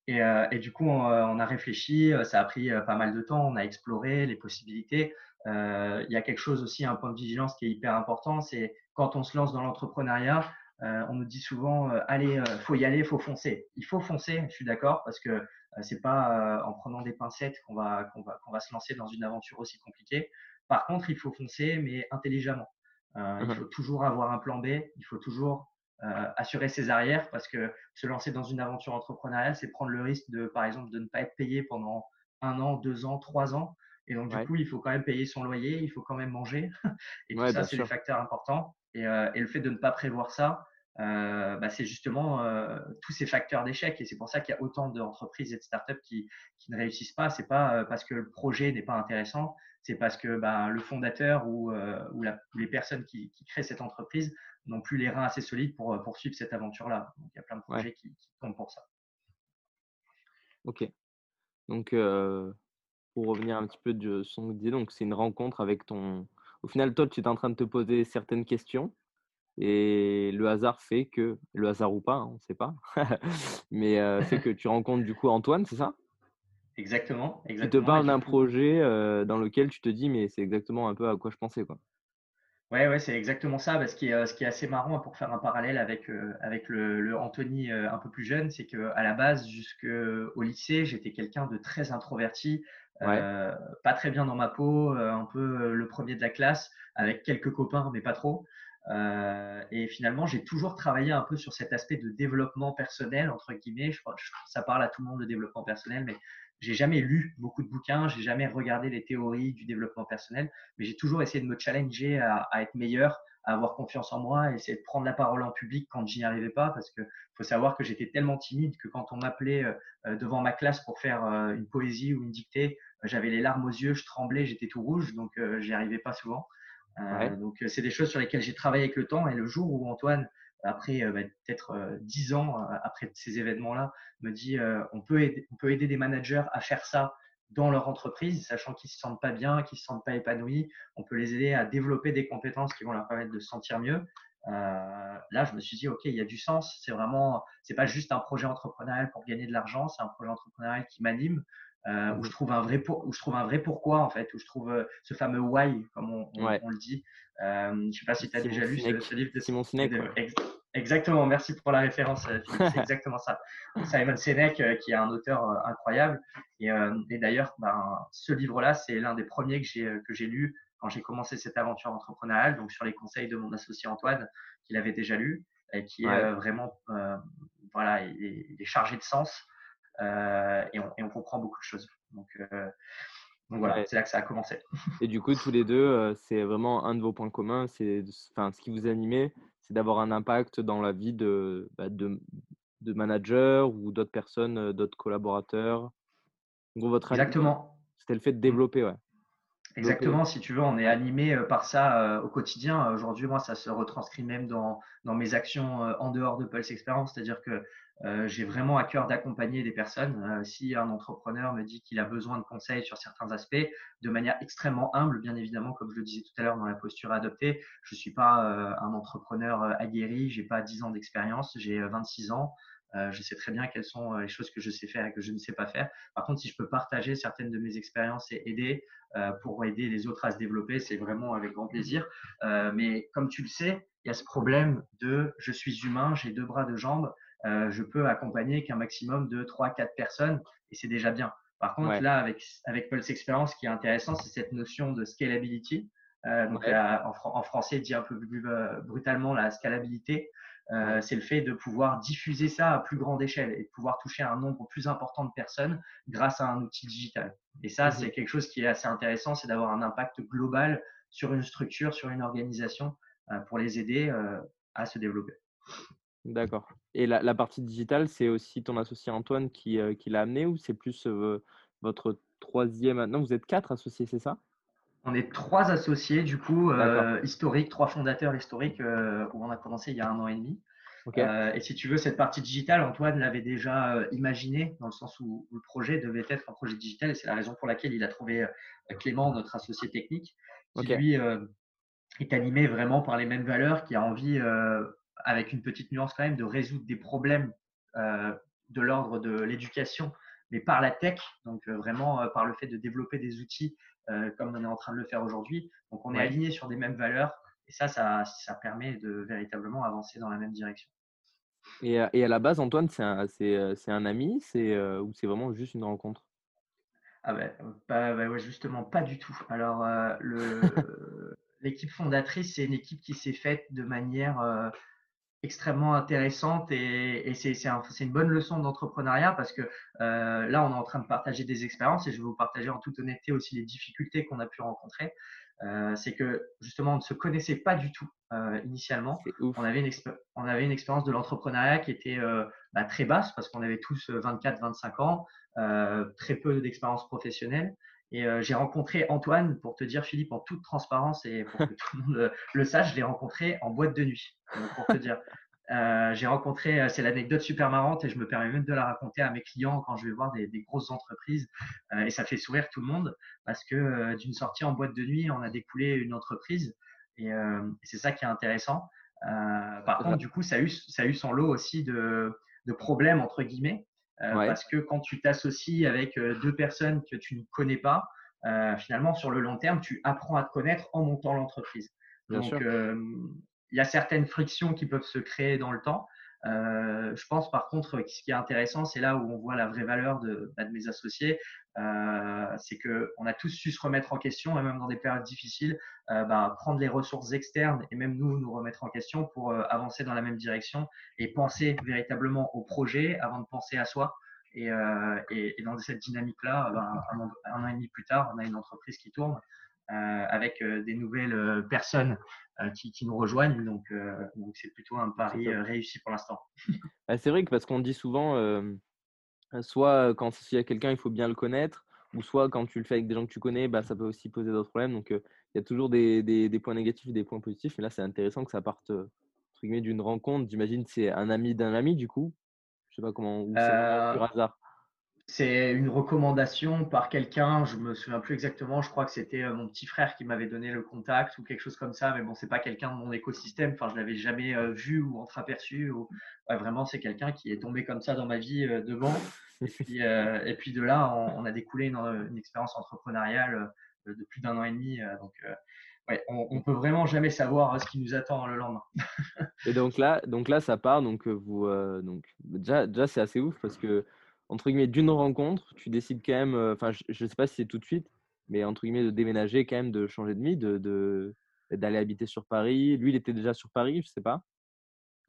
Euh, et, du coup, on, a réfléchi, euh, ça a pris euh, pas mal de temps, on a exploré les possibilités. il y a quelque chose aussi, un point de vigilance qui est hyper important, c'est quand on se lance dans l'entrepreneuriat, on nous dit souvent, allez, faut y aller, faut foncer. Il faut foncer, je suis d'accord, parce que c'est pas en prenant des pincettes qu'on va, qu'on va, qu'on va se lancer dans une aventure aussi compliquée. Par contre, il faut foncer, mais intelligemment. Il mmh faut toujours avoir un plan B, il faut toujours euh, assurer ses arrières parce que se lancer dans une aventure entrepreneuriale, c'est prendre le risque de, par exemple, de ne pas être payé pendant un an, deux ans, trois ans. Et donc, du coup, il faut quand même payer son loyer, il faut quand même manger. Et tout ça, c'est des facteurs importants. Et, euh, et, le fait de ne pas prévoir ça, euh, bah, c'est justement euh, tous ces facteurs d'échec. Et c'est pour ça qu'il y a autant d'entreprises et de startups qui, qui ne réussissent pas. C'est pas parce que le projet n'est pas intéressant, c'est parce que bah, le fondateur ou, ou, la, ou, les personnes qui, qui, créent cette entreprise n'ont plus les reins assez solides pour euh, poursuivre cette aventure-là. Donc, il y a plein de projets qui, qui, tombent pour ça. Ok. Donc, euh, pour revenir un petit peu de son idée, donc c'est une rencontre avec ton. Au final, toi, tu es en train de te poser certaines questions et le hasard fait que, le hasard ou pas, hein, on ne sait pas, mais euh, fait que tu rencontres du coup Antoine, c'est ça? Exactement. exactement. Tu te parles d'un projet dans lequel tu te dis, mais c'est exactement un peu à quoi je pensais. Quoi. Ouais, ouais, c'est exactement ça. Parce qui est, ce qui est assez marrant pour faire un parallèle avec, euh, avec le, le Anthony euh, un peu plus jeune, c'est qu'à la base, jusqu'au lycée, j'étais quelqu'un de très introverti, euh, pas très bien dans ma peau, un peu le premier de la classe, avec quelques copains, mais pas trop. et finalement, j'ai toujours travaillé un peu sur cet aspect de développement personnel, entre guillemets. Je que ça parle à tout le monde, le développement personnel, mais j'ai jamais lu beaucoup de bouquins, j'ai jamais regardé les théories du développement personnel, mais j'ai toujours essayé de me challenger à, à, être meilleur, à avoir confiance en moi, à essayer de prendre la parole en public quand j'y arrivais pas, parce que faut savoir que j'étais tellement timide que quand on m'appelait euh, devant ma classe pour faire euh, une poésie ou une dictée, j'avais les larmes aux yeux, je tremblais, j'étais tout rouge, donc euh, j'y arrivais pas souvent. Euh, Donc c'est des choses sur lesquelles j'ai travaillé avec le temps, et le jour où Antoine après euh, bah, peut-être euh, dix ans euh, après ces événements-là, me dit on, peut aider, on peut aider des managers à faire ça dans leur entreprise, sachant qu'ils se sentent pas bien, qu'ils se sentent pas épanouis. On peut les aider à développer des compétences qui vont leur permettre de se sentir mieux. Euh, là, je me suis dit, ok, il y a du sens. C'est vraiment, c'est pas juste un projet entrepreneurial pour gagner de l'argent, c'est un projet entrepreneurial qui m'anime, euh, où je trouve un vrai pour, où je trouve un vrai pourquoi en fait, où je trouve ce fameux why, comme on, on, le dit. Euh, je sais pas si tu as déjà lu ce, livre de Simon Sinek. Exactement, merci pour la référence, euh, c'est exactement ça. Simon Sinek, euh, qui est un auteur euh, incroyable. Et, et d'ailleurs, ben, ce livre-là, c'est l'un des premiers que j'ai que j'ai lu quand j'ai commencé cette aventure entrepreneuriale, donc sur les conseils de mon associé Antoine, qu'il avait déjà lu, et qui est vraiment, voilà, il est, chargé de sens, et on, et, on, comprend beaucoup de choses. Donc, donc voilà, c'est là que ça a commencé. Et du coup, tous les deux, c'est vraiment un de vos points communs, c'est enfin, ce qui vous animait, c'est d'avoir un impact dans la vie de, bah, de, de managers ou d'autres personnes, euh, d'autres collaborateurs. votre Exactement. C'était le fait de mmh. développer, ouais. Exactement, si tu veux, on est animé euh, par ça euh, au quotidien. Aujourd'hui, moi, ça se retranscrit même dans, dans mes actions en dehors de Pulse Experience, c'est-à-dire que euh, j'ai vraiment à cœur d'accompagner des personnes. Euh, si un entrepreneur me dit qu'il a besoin de conseils sur certains aspects, de manière extrêmement humble, bien évidemment, comme je le disais tout à l'heure dans la posture adoptée, je suis pas euh, un entrepreneur aguerri, j'ai pas 10 ans d'expérience, j'ai 26 ans. je sais très bien quelles sont les choses que je sais faire et que je ne sais pas faire. Par contre, si je peux partager certaines de mes expériences et aider pour aider les autres à se développer, c'est vraiment avec grand plaisir. mais comme tu le sais, il y a ce problème de je suis humain, j'ai deux bras, deux jambes. Euh, je peux accompagner qu'un maximum de 3-4 personnes et c'est déjà bien. Par contre, là, avec, avec Pulse Experience, ce qui est intéressant, c'est cette notion de scalability. Euh, donc, en, en, français, dit un peu plus euh, brutalement la scalabilité. Euh, c'est le fait de pouvoir diffuser ça à plus grande échelle et de pouvoir toucher un nombre plus important de personnes grâce à un outil digital. Et ça, mmh c'est quelque chose qui est assez intéressant, c'est d'avoir un impact global sur une structure, sur une organisation euh, pour les aider euh, à se développer. D'accord. Et la, la, partie digitale, c'est aussi ton associé Antoine qui, euh, qui l'a amené ou c'est plus votre troisième. Non, vous êtes quatre associés, c'est ça? On est trois associés, du coup, historiques, trois fondateurs historiques où on a commencé il y a un an et demi. Et si tu veux, cette partie digitale, Antoine l'avait déjà euh, imaginé dans le sens où, le projet devait être un projet digital et c'est la raison pour laquelle il a trouvé Clément, notre associé technique, qui lui est animé vraiment par les mêmes valeurs, qui a envie, avec une petite nuance quand même, de résoudre des problèmes de l'ordre de l'éducation, mais par la tech, donc vraiment par le fait de développer des outils comme on est en train de le faire aujourd'hui. Donc on est aligné sur des mêmes valeurs et ça, ça, ça permet de véritablement avancer dans la même direction. Et, à la base, Antoine, c'est un, un, ami c'est, ou c'est vraiment juste une rencontre? Ah ben, bah, bah justement, pas du tout. Alors, l'équipe fondatrice, c'est une équipe qui s'est faite de manière extrêmement intéressante et, c'est, une bonne leçon d'entrepreneuriat parce que là, on est en train de partager des expériences et je vais vous partager en toute honnêteté aussi les difficultés qu'on a pu rencontrer. Euh, c'est que justement on ne se connaissait pas du tout euh, initialement. On avait, une on avait une expérience de l'entrepreneuriat qui était euh, bah, très basse parce qu'on avait tous 24-25 ans, très peu d'expérience professionnelle. Et j'ai rencontré Antoine, pour te dire Philippe, en toute transparence et pour que tout le monde le sache, je l'ai rencontré en boîte de nuit. pour te dire, euh, j'ai rencontré, euh, c'est l'anecdote super marrante et je me permets même de la raconter à mes clients quand je vais voir des, des grosses entreprises euh, et ça fait sourire tout le monde parce que d'une sortie en boîte de nuit, on a découlé une entreprise et, c'est ça qui est intéressant. par contre, du coup, ça a eu, ça a eu son lot aussi de, de problèmes entre guillemets parce que quand tu t'associes avec deux personnes que tu ne connais pas, finalement sur le long terme, tu apprends à te connaître en montant l'entreprise. Donc, il y a certaines frictions qui peuvent se créer dans le temps. Euh, je pense par contre, ce qui est intéressant, c'est là où on voit la vraie valeur de, bah, mes associés, euh, c'est qu'on a tous su se remettre en question, et même dans des périodes difficiles, euh, bah, prendre les ressources externes et même nous nous remettre en question pour euh, avancer dans la même direction et penser véritablement au projet avant de penser à soi. Et, euh, dans cette dynamique-là, bah, un, an et demi plus tard, on a une entreprise qui tourne avec des nouvelles personnes euh, qui, nous rejoignent. Donc, euh, donc c'est plutôt un pari euh, réussi pour l'instant. Bah, c'est vrai que parce qu'on dit souvent, soit quand il y a quelqu'un, il faut bien le connaître, ou soit quand tu le fais avec des gens que tu connais, bah, ça peut aussi poser d'autres problèmes. Donc, il y a toujours des, des, points négatifs et des points positifs. Et là, c'est intéressant que ça parte d'une rencontre. J'imagine c'est un ami d'un ami, du coup. Je sais pas comment, ou c'est euh, hasard. C'est une recommandation par quelqu'un, je me souviens plus exactement, je crois que c'était euh, mon petit frère qui m'avait donné le contact ou quelque chose comme ça, mais bon, c'est pas quelqu'un de mon écosystème, enfin, je l'avais jamais euh, vu ou entreaperçu. Ou... vraiment, c'est quelqu'un qui est tombé comme ça dans ma vie euh, devant. Et puis, et puis de là, on, a découlé une, expérience entrepreneuriale de plus d'un an et demi. donc, ouais, on, ne peut vraiment jamais savoir ce qui nous attend le lendemain. et donc là, donc là, ça part. Donc vous, donc déjà, déjà c'est assez ouf parce que entre guillemets, d'une rencontre, tu décides quand même, euh, enfin, je ne sais pas si c'est tout de suite, mais entre guillemets, de déménager quand même, de changer de vie, d'aller habiter sur Paris. Lui, il était déjà sur Paris, je sais pas.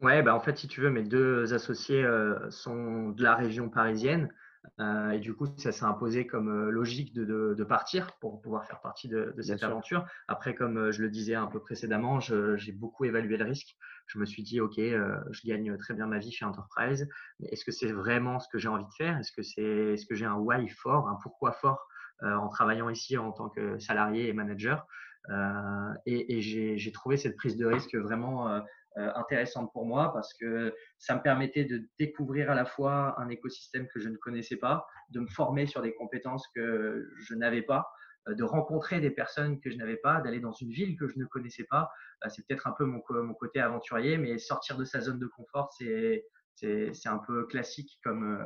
Ouais, bah en fait, si tu veux, mes deux associés euh, sont de la région parisienne. Euh, et du coup, ça s'est imposé comme euh, logique de, de, partir pour pouvoir faire partie de, de cette aventure. Après, comme euh, je le disais un peu précédemment, j'ai beaucoup évalué le risque. Je me suis dit, OK, je gagne très bien ma vie chez Enterprise, mais est-ce que c'est vraiment ce que j'ai envie de faire? Est-ce que, c'est, est-ce que j'ai un why fort, un pourquoi fort en travaillant ici en tant que salarié et manager? Et, et j'ai, trouvé cette prise de risque vraiment euh, intéressante pour moi parce que ça me permettait de découvrir à la fois un écosystème que je ne connaissais pas, de me former sur des compétences que je n'avais pas, euh, de rencontrer des personnes que je n'avais pas, d'aller dans une ville que je ne connaissais pas. Euh, c'est peut-être un peu mon, mon, côté aventurier, mais sortir de sa zone de confort, c'est un peu classique comme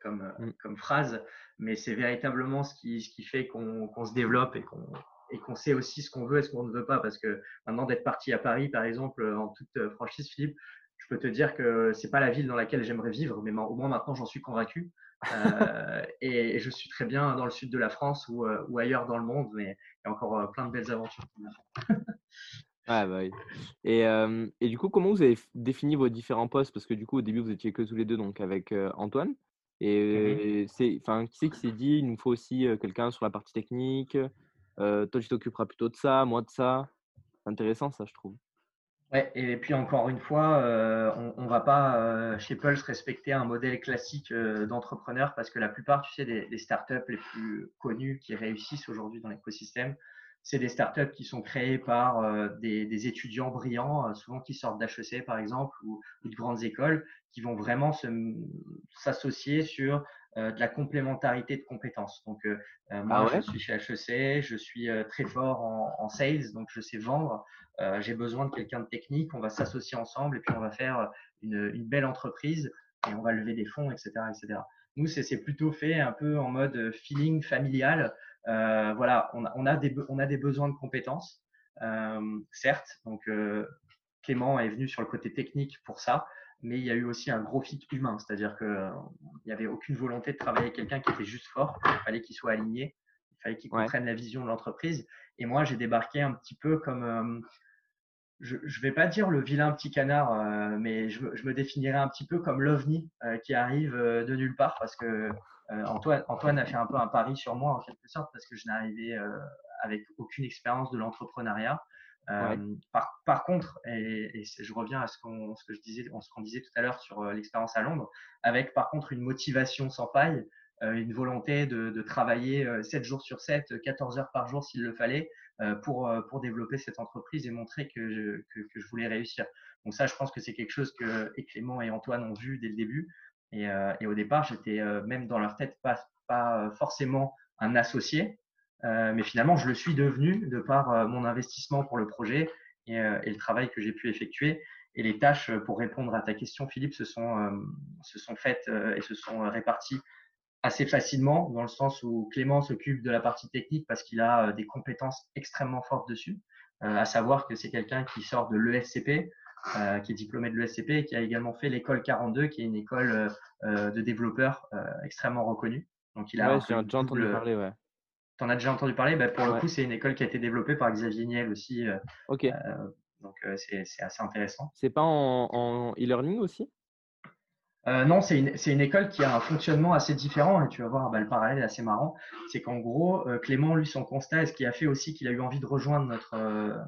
comme, mm. comme phrase, mais c'est véritablement ce qui, ce qui fait qu'on se développe et qu'on et qu'on sait aussi ce qu'on veut et ce qu'on ne veut pas. Parce que maintenant, d'être parti à Paris, par exemple, en toute euh, franchise, Philippe, je peux te dire que c'est pas la ville dans laquelle j'aimerais vivre, mais au moins maintenant, j'en suis convaincu. Euh, et, je suis très bien dans le sud de la France ou, euh, ou ailleurs dans le monde, mais il y a encore plein de belles aventures. Ah bah oui. Et, et, du coup, comment vous avez défini vos différents postes? Parce que du coup, au début, vous étiez que tous les deux, donc avec Antoine. Et c'est, enfin, qui c'est qui s'est dit, il nous faut aussi quelqu'un sur la partie technique, toi, tu t'occuperas plutôt de ça, moi de ça. Intéressant, ça, je trouve. Ouais, et puis encore une fois, euh, on, ne va pas euh, chez Pulse respecter un modèle classique euh, d'entrepreneur parce que la plupart, tu sais, des, startups les plus connues qui réussissent aujourd'hui dans l'écosystème, c'est des startups qui sont créées par des, des, étudiants brillants, souvent qui sortent d'HEC par exemple ou, de grandes écoles, qui vont vraiment s'associer sur euh, de la complémentarité de compétences. Donc, euh, euh, moi, ah je suis chez HEC, je suis très fort en, sales, donc je sais vendre. J'ai besoin de quelqu'un de technique. On va s'associer ensemble et puis on va faire une, belle entreprise et on va lever des fonds, etc., etc. Nous, c'est plutôt fait un peu en mode feeling familial. voilà, on a, on a, des, on a des besoins de compétences, certes. Donc, Clément est venu sur le côté technique pour ça mais il y a eu aussi un gros fit humain, c'est-à-dire qu'il euh, n'y avait aucune volonté de travailler avec quelqu'un qui était juste fort, il fallait qu'il soit aligné, il fallait qu'il comprenne la vision de l'entreprise. Et moi, j'ai débarqué un petit peu comme, euh, je ne vais pas dire le vilain petit canard, euh, mais je, me définirais un petit peu comme l'ovni qui arrive de nulle part, parce que Antoine, Antoine, a fait un peu un pari sur moi en quelque sorte, parce que je n'arrivais avec aucune expérience de l'entrepreneuriat. Euh, par, contre, et, je reviens à ce, qu'on, que je disais, ce qu'on disait tout à l'heure sur euh, l'expérience à Londres, avec par contre une motivation sans faille, euh, une volonté de, travailler 7 jours sur 7, 14 heures par jour s'il le fallait, pour, développer cette entreprise et montrer que je, voulais réussir. Donc ça, je pense que c'est quelque chose que Clément et Antoine ont vu dès le début. Et, au départ, j'étais même dans leur tête pas, forcément un associé, mais finalement, je le suis devenu de par euh, mon investissement pour le projet et, euh, et le travail que j'ai pu effectuer. Et les tâches, pour répondre à ta question, Philippe, se sont, se sont faites et se sont réparties assez facilement, dans le sens où Clément s'occupe de la partie technique parce qu'il a des compétences extrêmement fortes dessus, à savoir que c'est quelqu'un qui sort de l'ESCP, euh, qui est diplômé de l'ESCP et qui a également fait l'école 42, qui est une école euh, de développeurs euh, extrêmement reconnue. Donc il a ouais, j'ai déjà entendu parler, ouais tu en as déjà entendu parler. Bah, pour le coup, c'est une école qui a été développée par Xavier Niel aussi. Euh, ok. Euh, donc, euh, c'est assez intéressant. C'est pas en e-learning aussi? Non, c'est une, une, école qui a un fonctionnement assez différent et tu vas voir, bah, le parallèle est assez marrant. C'est qu'en gros, Clément, lui, son constat et ce qui a fait aussi qu'il a eu envie de rejoindre notre,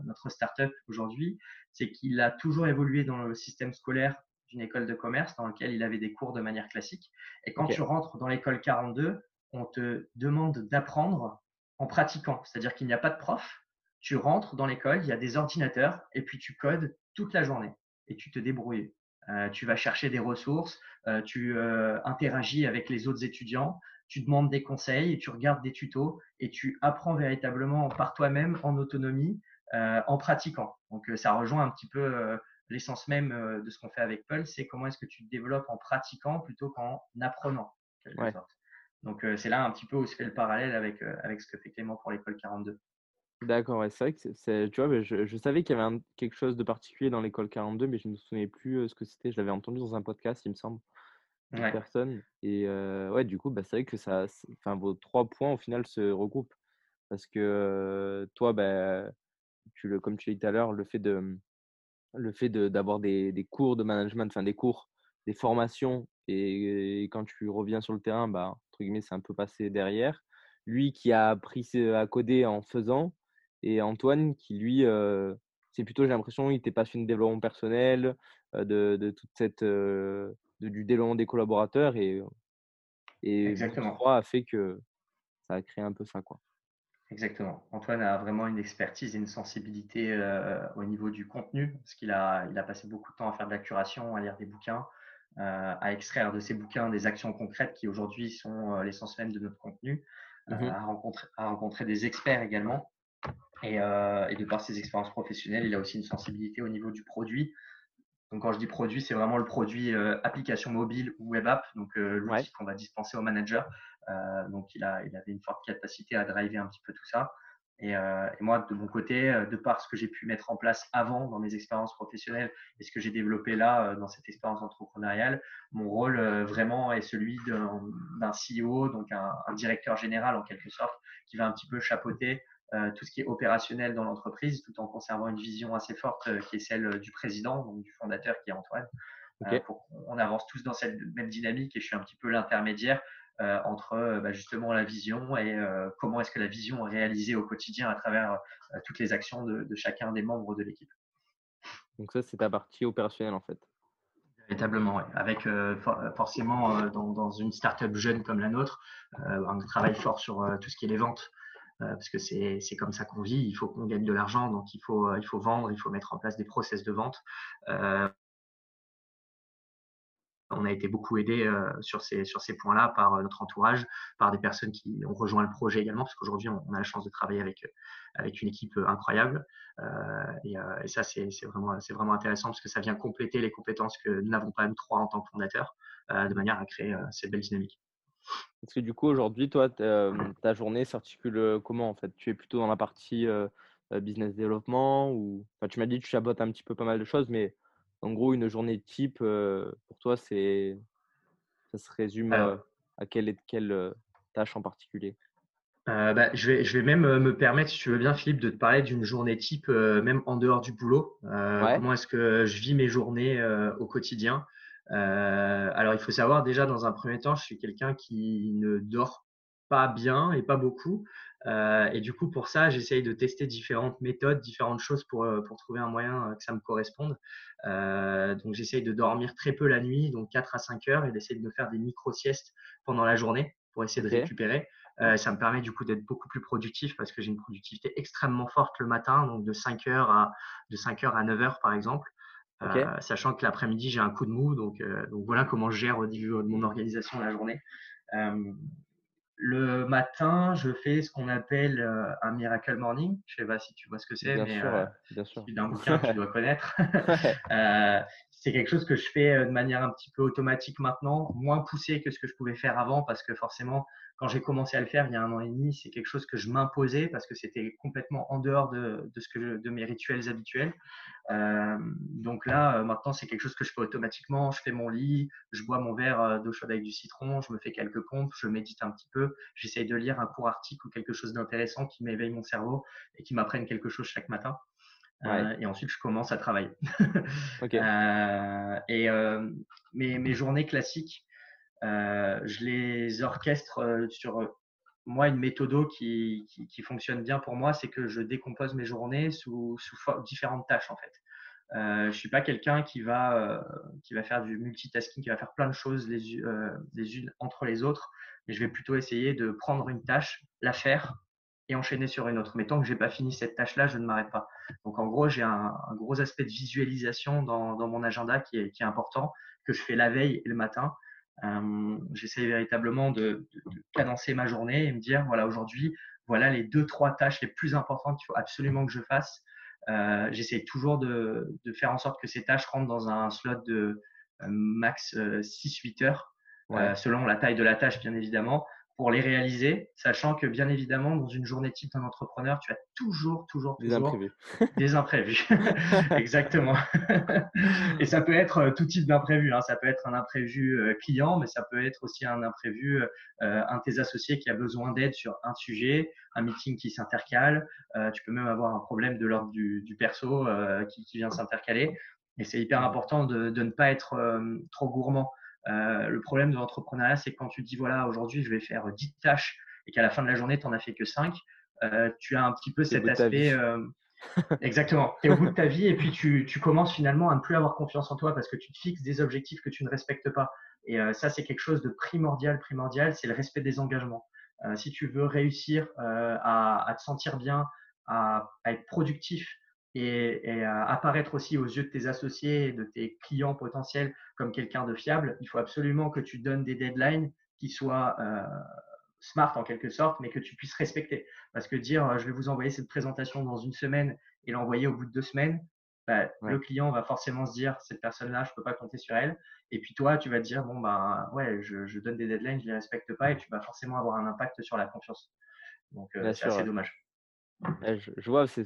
notre startup aujourd'hui, c'est qu'il a toujours évolué dans le système scolaire d'une école de commerce dans lequel il avait des cours de manière classique. Et quand tu rentres dans l'école 42, on te demande d'apprendre en pratiquant. C'est-à-dire qu'il n'y a pas de prof. Tu rentres dans l'école, il y a des ordinateurs et puis tu codes toute la journée et tu te débrouilles. Euh, tu vas chercher des ressources, euh, tu euh, interagis avec les autres étudiants, tu demandes des conseils, tu regardes des tutos et tu apprends véritablement par toi-même en autonomie en pratiquant. Donc ça rejoint un petit peu l'essence même de ce qu'on fait avec Paul, c'est comment est-ce que tu te développes en pratiquant plutôt qu'en apprenant. Quelque sorte. Donc, euh, c'est là un petit peu où se fait le parallèle avec, euh, avec ce que fait Clément pour l'école 42. D'accord, ouais, c'est vrai que c'est, tu vois, je, je savais qu'il y avait quelque chose de particulier dans l'école 42, mais je ne me souvenais plus euh, ce que c'était. Je l'avais entendu dans un podcast, il me semble, de personne. Et ouais, du coup, bah, c'est vrai que ça, enfin, vos trois points au final se regroupent. Parce que toi, bah, tu le, comme tu l'as dit tout à l'heure, le fait de, le fait d'avoir des, des, cours de management, enfin des cours, des formations, et, et, quand tu reviens sur le terrain, bah, c'est un peu passé derrière. Lui qui a appris à coder en faisant, et Antoine qui, lui, euh, c'est plutôt, j'ai l'impression, il était passionné de développement personnel, euh, de, de, toute cette, euh, du développement des collaborateurs, et, et Exactement. a fait que ça a créé un peu ça. Quoi. Exactement. Antoine a vraiment une expertise et une sensibilité au niveau du contenu, parce qu'il a, il a passé beaucoup de temps à faire de la curation, à lire des bouquins, à extraire de ces bouquins des actions concrètes qui aujourd'hui sont euh, l'essence même de notre contenu, euh, mmh à, rencontrer, à rencontrer des experts également. Et, et, de par ses expériences professionnelles, il a aussi une sensibilité au niveau du produit. Donc, quand je dis produit, c'est vraiment le produit application mobile ou web app, donc l'outil qu'on va dispenser au manager. donc, il, a, il avait une forte capacité à driver un petit peu tout ça. Euh, et, moi, de mon côté, euh, de par ce que j'ai pu mettre en place avant dans mes expériences professionnelles et ce que j'ai développé là euh, dans cette expérience entrepreneuriale, mon rôle vraiment est celui d'un CEO, donc un, directeur général en quelque sorte, qui va un petit peu chapeauter tout ce qui est opérationnel dans l'entreprise, tout en conservant une vision assez forte qui est celle du président, donc du fondateur qui est Antoine. on avance tous dans cette même dynamique et je suis un petit peu l'intermédiaire euh, entre euh, bah, justement la vision et euh, comment est-ce que la vision est réalisée au quotidien à travers toutes les actions de, chacun des membres de l'équipe. Donc ça, c'est ta partie opérationnelle en fait. Véritablement, oui. Avec forcément dans, dans, une startup jeune comme la nôtre, un travail fort sur tout ce qui est les ventes. parce que c'est comme ça qu'on vit, il faut qu'on gagne de l'argent, donc il faut, il faut vendre, il faut mettre en place des process de vente on a été beaucoup aidé euh, sur ces, points-là par euh, notre entourage, par des personnes qui ont rejoint le projet également, parce qu'aujourd'hui, on, a la chance de travailler avec, avec une équipe euh, incroyable. et, ça, c'est vraiment, vraiment intéressant parce que ça vient compléter les compétences que nous n'avons pas, nous trois, en tant que fondateurs, de manière à créer cette belle dynamique. Parce que du coup, aujourd'hui, toi, ta journée s'articule comment en fait? Tu es plutôt dans la partie business développement ou enfin, tu m'as dit que tu chabotes un petit peu pas mal de choses, mais en gros, une journée type, pour toi, c'est ça se résume à quelle, quelle tâche en particulier? Bah, je, vais, je vais même me permettre, si tu veux bien, Philippe, de te parler d'une journée type, même en dehors du boulot. Comment est-ce que je vis mes journées au quotidien? Alors, il faut savoir déjà, dans un premier temps, je suis quelqu'un qui ne dort pas bien et pas beaucoup. Euh, et du coup, pour ça, j'essaye de tester différentes méthodes, différentes choses pour, euh, pour trouver un moyen euh, que ça me corresponde. donc, j'essaye de dormir très peu la nuit, donc 4 à 5 heures, et d'essayer de me faire des micro-siestes pendant la journée pour essayer de récupérer. ça me permet du coup d'être beaucoup plus productif parce que j'ai une productivité extrêmement forte le matin, donc de 5 heures à, de 5 heures à 9 heures par exemple. sachant que l'après-midi, j'ai un coup de mou. Donc, donc voilà comment je gère au niveau de mon organisation la journée. Le matin, je fais ce qu'on appelle euh, un miracle morning. Je ne sais pas si tu vois ce que c'est, mais sûr, bien sûr. d'un bouquin tu dois connaître. Euh, c'est quelque chose que je fais euh, de manière un petit peu automatique maintenant, moins poussé que ce que je pouvais faire avant, parce que forcément, quand j'ai commencé à le faire il y a un an et demi, c'est quelque chose que je m'imposais parce que c'était complètement en dehors de, de ce que de mes rituels habituels. Euh, donc là, euh, maintenant, c'est quelque chose que je fais automatiquement. Je fais mon lit, je bois mon verre euh, d'eau chaude avec du citron, je me fais quelques pompes, je médite un petit peu, j'essaye de lire un court article ou quelque chose d'intéressant qui m'éveille mon cerveau et qui m'apprenne quelque chose chaque matin. et ensuite, je commence à travailler. et mes, mes, journées classiques, je les orchestre euh, sur euh, moi, une méthode qui, qui, fonctionne bien pour moi, c'est que je décompose mes journées sous, sous différentes tâches en fait. Euh, je suis pas quelqu'un qui va qui va faire du multitasking, qui va faire plein de choses les, les unes entre les autres, mais je vais plutôt essayer de prendre une tâche, la faire et enchaîner sur une autre. Mais tant que j'ai pas fini cette tâche-là, je ne m'arrête pas. Donc en gros, j'ai un, un, gros aspect de visualisation dans, dans mon agenda qui est, qui est important que je fais la veille et le matin euh, j'essaie véritablement de, cadencer ma journée et me dire, voilà, aujourd'hui, voilà les deux, trois tâches les plus importantes qu'il faut absolument que je fasse. Euh, j'essaie toujours de, faire en sorte que ces tâches rentrent dans un slot de euh, max 6-8 heures, selon la taille de la tâche, bien évidemment pour les réaliser, sachant que bien évidemment, dans une journée type d'un entrepreneur, tu as toujours, toujours, des imprévus. Des imprévus. Exactement. Et ça peut être euh, tout type d'imprévu. Hein. Ça peut être un imprévu euh, client, mais ça peut être aussi un imprévu, euh, un de tes associés qui a besoin d'aide sur un sujet, un meeting qui s'intercale. tu peux même avoir un problème de l'ordre du, perso qui, vient s'intercaler. Et c'est hyper important de, de, ne pas être trop gourmand. Euh, le problème de l'entrepreneuriat, c'est quand tu dis, voilà, aujourd'hui, je vais faire 10 tâches et qu'à la fin de la journée, tu n'en as fait que 5, euh, tu as un petit peu cet aspect. Euh, exactement. Tu es au bout de ta vie et puis tu, tu, commences finalement à ne plus avoir confiance en toi parce que tu te fixes des objectifs que tu ne respectes pas. Et ça, c'est quelque chose de primordial, primordial, c'est le respect des engagements. si tu veux réussir à, à, te sentir bien, à, à être productif, et, et apparaître aussi aux yeux de tes associés de tes clients potentiels comme quelqu'un de fiable, il faut absolument que tu donnes des deadlines qui soient euh, smart en quelque sorte, mais que tu puisses respecter. Parce que dire euh, je vais vous envoyer cette présentation dans une semaine et l'envoyer au bout de deux semaines, bah, le client va forcément se dire cette personne-là, je peux pas compter sur elle. Et puis toi, tu vas te dire bon ben ouais, je, je donne des deadlines, je les respecte pas, et tu vas forcément avoir un impact sur la confiance. Donc euh, c'est assez dommage je, vois, c'est,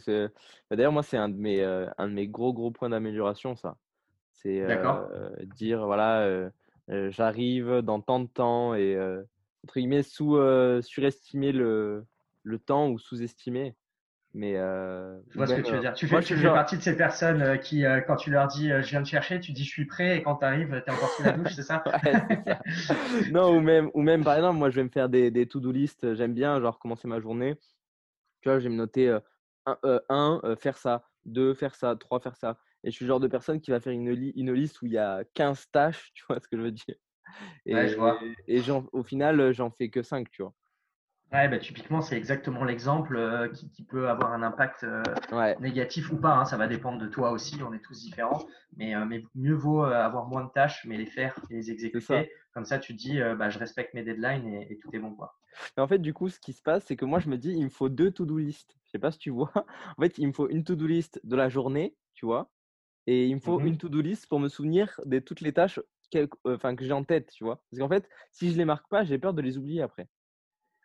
bah, d'ailleurs, moi, c'est un, de mes, euh, un de mes gros, gros points d'amélioration, ça. C'est euh, dire, voilà, j'arrive dans tant de temps et, entre guillemets, sous, surestimer le, le temps ou sous-estimer. Mais je vois ce que tu veux dire. Tu fais, tu fais partie de ces personnes qui, quand tu leur dis je viens te chercher, tu dis je suis prêt et quand tu arrives, tu es encore sous la douche, c'est ça, ça, Non, ou même, ou même par exemple, moi je vais me faire des, des to-do list. J'aime bien genre commencer ma journée tu vois, je vais me noter 1, faire ça, 2, faire ça, 3, faire ça. Et je suis le genre de personne qui va faire une, une liste où il y a 15 tâches, tu vois ce que je veux dire? Et, Ouais, je vois. et au final, j'en fais que 5, tu vois. Ouais, bah, typiquement, c'est exactement l'exemple euh, qui, qui, peut avoir un impact euh, ouais. négatif ou pas. Hein, ça va dépendre de toi aussi, on est tous différents. Mais, euh, mais mieux vaut avoir moins de tâches, mais les faire et les exécuter. Comme ça, tu dis, bah, je respecte mes deadlines et, et, tout est bon. Quoi. Mais en fait, du coup, ce qui se passe, c'est que moi, je me dis, il me faut deux to-do list. Je sais pas si tu vois. En fait, il me faut une to-do list de la journée, tu vois. Et il me faut Mhm. une to-do list pour me souvenir de toutes les tâches enfin, que j'ai en tête, tu vois. Parce qu'en fait, si je les marque pas, j'ai peur de les oublier après.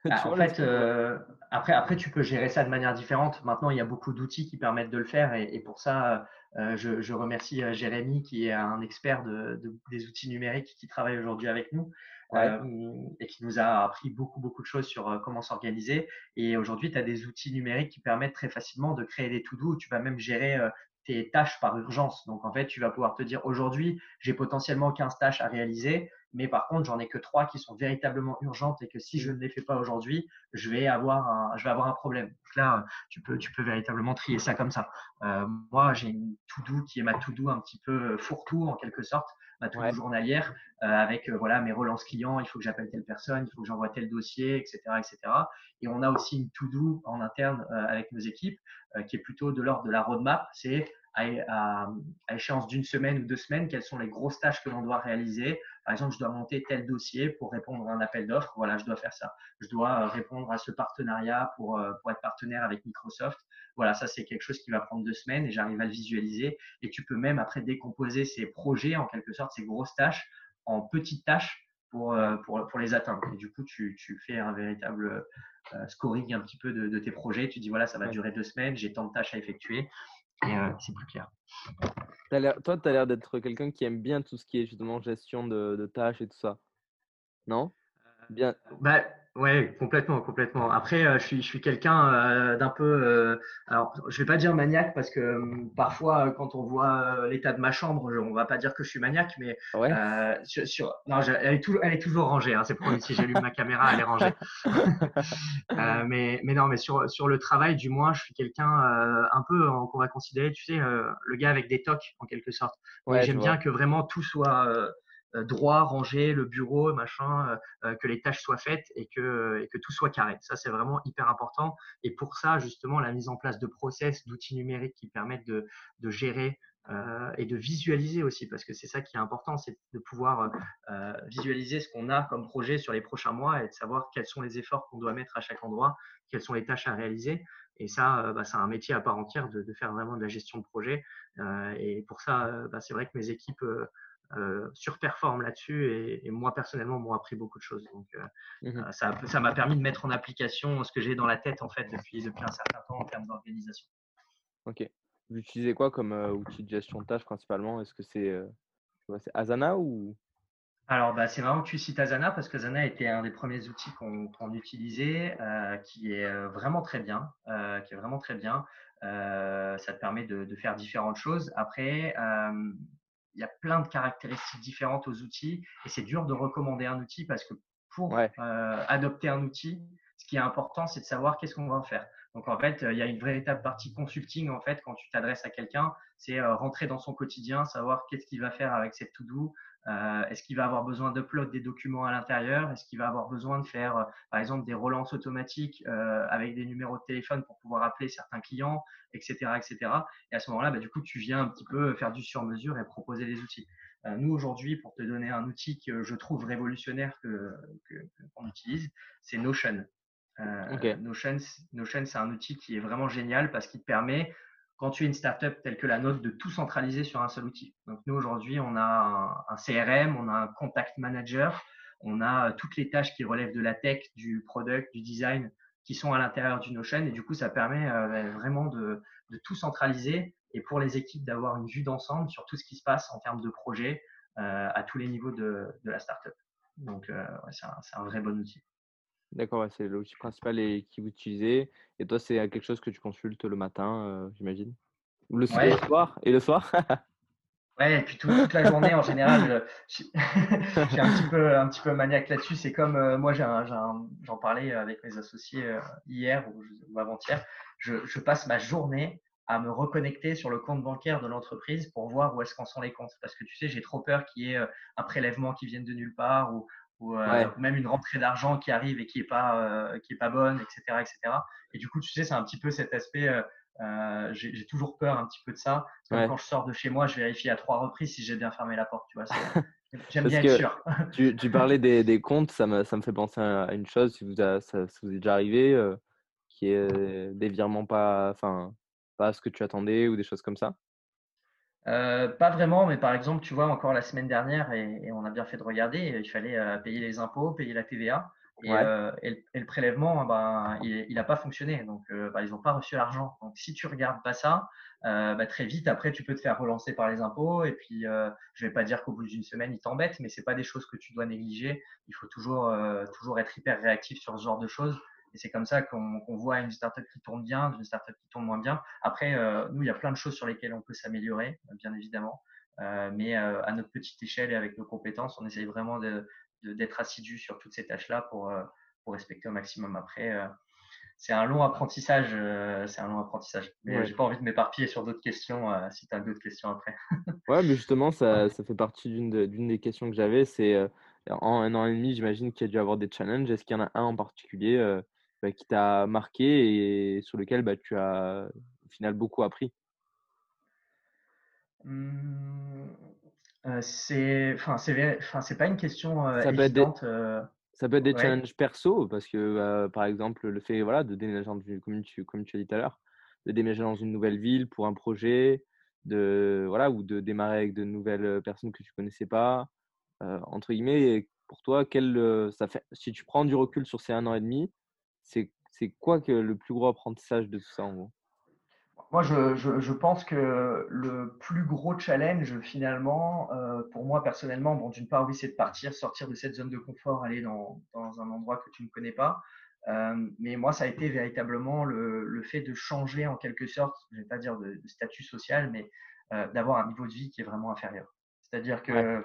Tu Bah, en fait, euh, après, après, tu peux gérer ça de manière différente. Maintenant, il y a beaucoup d'outils qui permettent de le faire. Et, et pour ça, euh, je, je remercie euh, Jérémy, qui est un expert de, de- des outils numériques qui travaille aujourd'hui avec nous Ouais. euh, et qui nous a appris beaucoup, beaucoup de choses sur comment s'organiser. Et aujourd'hui, tu as des outils numériques qui permettent très facilement de créer des to-do. Tu vas même gérer tes tâches par urgence. Donc, en fait, tu vas pouvoir te dire aujourd'hui, j'ai potentiellement 15 tâches à réaliser, mais par contre, j'en ai que trois qui sont véritablement urgentes et que si je ne les fais pas aujourd'hui, je vais avoir un, je vais avoir un problème. Donc là, tu peux, tu peux véritablement trier ça comme ça. Euh, moi, j'ai une to-do qui est ma to-do un petit peu fourre-tout en quelque sorte, ma to-do Ouais. journalière euh, avec euh, voilà mes relances clients. Il faut que j'appelle telle personne, il faut que j'envoie tel dossier, etc., etc. Et on a aussi une to-do en interne euh, avec nos équipes euh, qui est plutôt de l'ordre de la roadmap. C'est à, à, à échéance d'une semaine ou deux semaines, quelles sont les grosses tâches que l'on doit réaliser. Par exemple, je dois monter tel dossier pour répondre à un appel d'offres. Voilà, je dois faire ça. Je dois euh, répondre à ce partenariat pour, euh, pour être partenaire avec Microsoft. Voilà, ça c'est quelque chose qui va prendre deux semaines et j'arrive à le visualiser. Et tu peux même après décomposer ces projets, en quelque sorte, ces grosses tâches, en petites tâches pour, euh, pour, pour les atteindre. Et du coup, tu, tu fais un véritable euh, scoring un petit peu de, de, tes projets. Tu dis, voilà, ça va durer deux semaines, j'ai tant de tâches à effectuer. Et euh, c'est plus clair. Toi, tu as l'air d'être quelqu'un qui aime bien tout ce qui est justement gestion de, de tâches et tout ça. Non? Bien. Bah, ouais, complètement, complètement. Après, euh, je suis, je suis quelqu'un euh, d'un peu, euh, alors, je vais pas dire maniaque parce que euh, parfois, quand on voit l'état de ma chambre, on va pas dire que je suis maniaque, mais Ouais. euh, sur, sur- non, je- elle est toujours, elle est toujours rangée. Hein, c'est promis. Si j'allume ma caméra, elle est rangée. Euh, mais, mais non, mais sur, sur le travail, du moins, je suis quelqu'un euh, un peu qu'on va considérer, tu sais, euh, le gars avec des tocs en quelque sorte. Ouais, j'aime bien que vraiment tout soit droit, rangé, le bureau, machin, euh, euh, que les tâches soient faites et que, et que tout soit carré. Ça, c'est vraiment hyper important. Et pour ça, justement, la mise en place de process, d'outils numériques qui permettent de, de gérer euh, et de visualiser aussi, parce que c'est ça qui est important, c'est de pouvoir euh, visualiser ce qu'on a comme projet sur les prochains mois et de savoir quels sont les efforts qu'on doit mettre à chaque endroit, quelles sont les tâches à réaliser. Et ça, euh, bah, c'est un métier à part entière de, de, faire vraiment de la gestion de projet. Euh, et pour ça, euh, bah, c'est vrai que mes équipes euh, surperforment là-dessus et, et, moi personnellement m'ont appris beaucoup de choses. Donc Mmh ça, ça m'a permis de mettre en application ce que j'ai dans la tête en fait depuis, depuis un certain temps en termes d'organisation. Ok. Vous utilisez quoi comme euh, outil de gestion de tâches principalement? Est-ce que c'est euh, Asana ou? Alors, bah, c'est marrant que tu cites Asana parce que Asana était un des premiers outils qu'on qu utilisait, euh, qui est vraiment très bien, euh, qui est vraiment très bien. Euh, ça te permet de, de, faire différentes choses. Après, euh, il y a plein de caractéristiques différentes aux outils et c'est dur de recommander un outil parce que pour ouais. euh, adopter un outil, ce qui est important, c'est de savoir qu'est-ce qu'on va en faire. Donc en fait, il y a une véritable partie consulting en fait quand tu t'adresses à quelqu'un, c'est euh, rentrer dans son quotidien, savoir qu'est-ce qu'il va faire avec cette to-do, euh, est-ce qu'il va avoir besoin d'upload des documents à l'intérieur, est-ce qu'il va avoir besoin de faire euh, par exemple des relances automatiques euh, avec des numéros de téléphone pour pouvoir appeler certains clients, etc., etc. Et à ce moment-là, bah, du coup, tu viens un petit peu faire du sur-mesure et proposer des outils. Euh, nous aujourd'hui, pour te donner un outil que je trouve révolutionnaire que qu'on qu utilise, c'est Notion. Euh, okay. Notion, Notion c'est un outil qui est vraiment génial parce qu'il te permet, quand tu es une startup telle que la nôtre, de tout centraliser sur un seul outil. Donc nous aujourd'hui, on a un, CRM, on a un contact manager, on a toutes les tâches qui relèvent de la tech, du product, du design, qui sont à l'intérieur du Notion. Et du coup, ça permet euh, vraiment de, tout centraliser et pour les équipes d'avoir une vue d'ensemble sur tout ce qui se passe en termes de projet euh, à tous les niveaux de, la startup. Donc, euh, c'est un, un, vrai bon outil. D'accord, ouais, c'est l'outil principal et qui vous utilisez. Et toi, c'est quelque chose que tu consultes le matin, euh, j'imagine? Le, ouais. le, soir Et le soir? Ouais, et puis tout, toute la journée en général, je, je, suis un petit peu, un petit peu maniaque là-dessus. C'est comme euh, moi, j'en parlais avec mes associés euh, hier ou, ou avant-hier. Je, je, passe ma journée à me reconnecter sur le compte bancaire de l'entreprise pour voir où est-ce qu'en sont les comptes. Parce que tu sais, j'ai trop peur qu'il y ait un prélèvement qui vienne de nulle part ou, ou, même une rentrée d'argent qui arrive et qui n'est pas, qui est pas bonne, etc., etc. Et du coup, tu sais, c'est un petit peu cet aspect. j'ai toujours peur un petit peu de ça. Quand je sors de chez moi, je vérifie à trois reprises si j'ai bien fermé la porte. Tu vois, J'aime bien être sûr. tu, tu, parlais des, des, comptes, ça me, ça me fait penser à une chose, si vous, ça, vous est déjà arrivé, euh, qui est des virements pas, enfin, pas ce que tu attendais ou des choses comme ça? Euh, Pas vraiment, mais par exemple, tu vois, encore la semaine dernière, et, on a bien fait de regarder, il fallait euh, payer les impôts, payer la TVA. Et, et, le, prélèvement, ben, il n'a pas fonctionné. Donc, ben, ils n'ont pas reçu l'argent. Donc, si tu regardes pas ça, euh, bah, très vite, après, tu peux te faire relancer par les impôts. Et puis, euh, je vais pas dire qu'au bout d'une semaine, ils t'embêtent, mais c'est pas des choses que tu dois négliger. Il faut toujours, euh, toujours être hyper réactif sur ce genre de choses. Et c'est comme ça qu'on voit une startup qui tourne bien, une startup qui tourne moins bien. Après, euh, nous, il y a plein de choses sur lesquelles on peut s'améliorer, bien évidemment. Euh, mais à notre petite échelle et avec nos compétences, on essaye vraiment d'être de, assidu sur toutes ces tâches-là pour, pour respecter au maximum. Après, c'est un long apprentissage. Euh, c'est un long apprentissage. Mais j'ai pas envie de m'éparpiller sur d'autres questions. Euh, si tu as d'autres questions après. ouais, mais justement, ça, ça fait partie d'une des questions que j'avais. C'est euh, en un an et demi, j'imagine qu'il y a dû avoir des challenges. Est-ce qu'il y en a un en particulier bah, qui t'a marqué et sur lequel bah, tu as au final beaucoup appris mmh, C'est, enfin, c'est, enfin, c'est pas une question ça évidente. Ça peut être des challenges perso, parce que, bah, par exemple, le fait voilà, de déménager, dans une, comme, tu, comme tu as dit tout à l'heure, de déménager dans une nouvelle ville pour un projet, de, voilà, ou de démarrer avec de nouvelles personnes que tu ne connaissais pas, euh, entre guillemets, pour toi, quel, ça fait, si tu prends du recul sur ces un an et demi, c'est quoi que le plus gros apprentissage de tout ça en gros? Moi, je, je, je, pense que le plus gros challenge, finalement, euh, pour moi personnellement, bon, d'une part, oui, c'est de partir, sortir de cette zone de confort, aller dans, dans un endroit que tu ne connais pas. Euh, mais moi, ça a été véritablement le, le, fait de changer en quelque sorte, je ne vais pas dire de, statut social, mais euh, d'avoir un niveau de vie qui est vraiment inférieur. C'est-à-dire que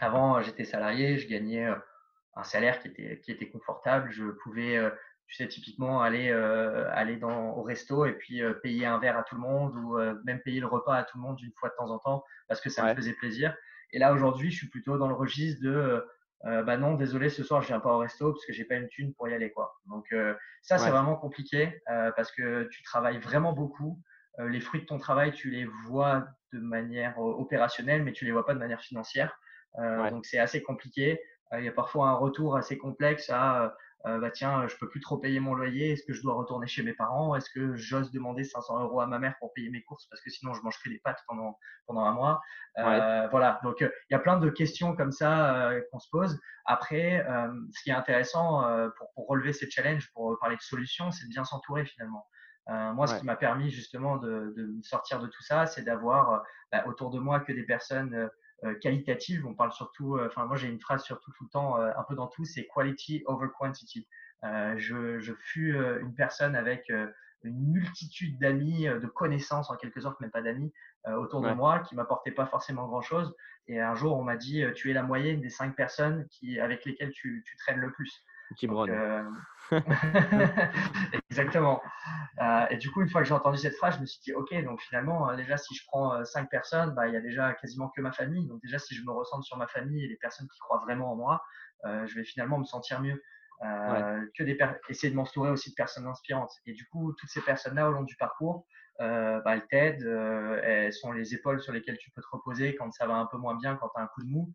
avant, j'étais salarié, je gagnais un salaire qui était, qui était confortable, je pouvais tu sais, typiquement aller, euh, aller dans, au resto et puis euh, payer un verre à tout le monde ou euh, même payer le repas à tout le monde une fois de temps en temps parce que ça me faisait plaisir. Et là, aujourd'hui, je suis plutôt dans le registre de bah non, désolé, ce soir, je viens pas au resto parce que j'ai pas une thune pour y aller. quoi. Donc, ça, c'est vraiment compliqué parce que tu travailles vraiment beaucoup. les fruits de ton travail, tu les vois de manière opérationnelle, mais tu les vois pas de manière financière. Donc, c'est assez compliqué. Il y a parfois un retour assez complexe à euh, bah tiens, je peux plus trop payer mon loyer, est-ce que je dois retourner chez mes parents Est-ce que j'ose demander 500 euros à ma mère pour payer mes courses parce que sinon je mangerai des pâtes pendant, pendant un mois euh, Voilà, donc il y a plein de questions comme ça euh, qu'on se pose. Après, ce qui est intéressant pour, pour, relever ces challenges, pour parler de solutions, c'est de bien s'entourer finalement. moi, ce qui m'a permis justement de, de, sortir de tout ça, c'est d'avoir bah, autour de moi que des personnes euh, qualitative. On parle surtout, euh, enfin moi j'ai une phrase surtout tout le temps, euh, un peu dans tout, c'est quality over quantity. je, je fus une personne avec une multitude d'amis, de connaissances en quelque sorte, même pas d'amis, autour de moi, qui m'apportaient pas forcément grand-chose. Et un jour, on m'a dit, tu es la moyenne des cinq personnes qui, avec lesquelles tu, tu traînes le plus. Qui euh... Exactement. Euh, et du coup, une fois que j'ai entendu cette phrase, je me suis dit, OK, donc finalement, euh, déjà, si je prends cinq personnes, bah, il y a déjà quasiment que ma famille. Donc déjà, si je me ressens sur ma famille et les personnes qui croient vraiment en moi, je vais finalement me sentir mieux. que des essayer de m'entourer aussi de personnes inspirantes. Et du coup, toutes ces personnes-là, au long du parcours, bah, elles t'aident, elles sont les épaules sur lesquelles tu peux te reposer quand ça va un peu moins bien, quand tu as un coup de mou.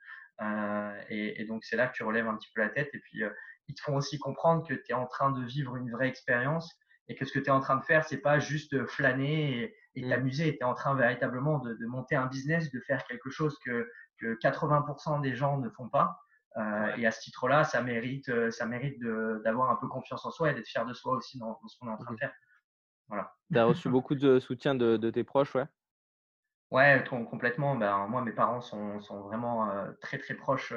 Et, et, donc, c'est là que tu relèves un petit peu la tête. Et puis, ils te font aussi comprendre que tu es en train de vivre une vraie expérience et que ce que tu es en train de faire, c'est pas juste flâner et mm. t'amuser. Tu es en train véritablement de, monter un business, de faire quelque chose que, que 80% des gens ne font pas. Euh, et à ce titre-là, ça mérite, euh, ça mérite d'avoir un peu confiance en soi et d'être fier de soi aussi dans, ce qu'on est en train de faire. Voilà. Tu as reçu beaucoup de soutien de, tes proches, ouais? Ouais, complètement. Ben, moi, mes parents sont, sont vraiment euh, très, très proches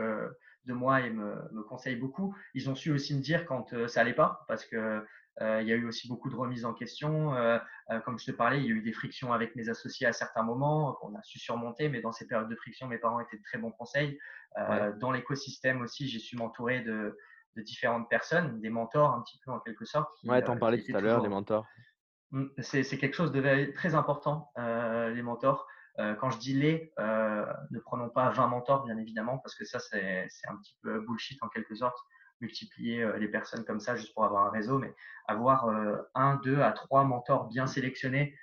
de moi et me, me, conseillent beaucoup. Ils ont su aussi me dire quand euh, ça allait pas, parce que euh, il y a eu aussi beaucoup de remises en question. Euh, comme je te parlais, il y a eu des frictions avec mes associés à certains moments qu'on a su surmonter, mais dans ces périodes de friction, mes parents étaient de très bons conseils. Dans l'écosystème aussi, j'ai su m'entourer de, de, différentes personnes, des mentors un petit peu en quelque sorte. Qui, ouais, t'en parlais tout à l'heure, des mentors. Mmh, c'est quelque chose de très important, les mentors. Quand je dis les, ne prenons pas 20 mentors, bien évidemment, parce que ça, c'est un petit peu bullshit en quelque sorte multiplier les personnes comme ça juste pour avoir un réseau, mais avoir un, deux à trois mentors bien sélectionnés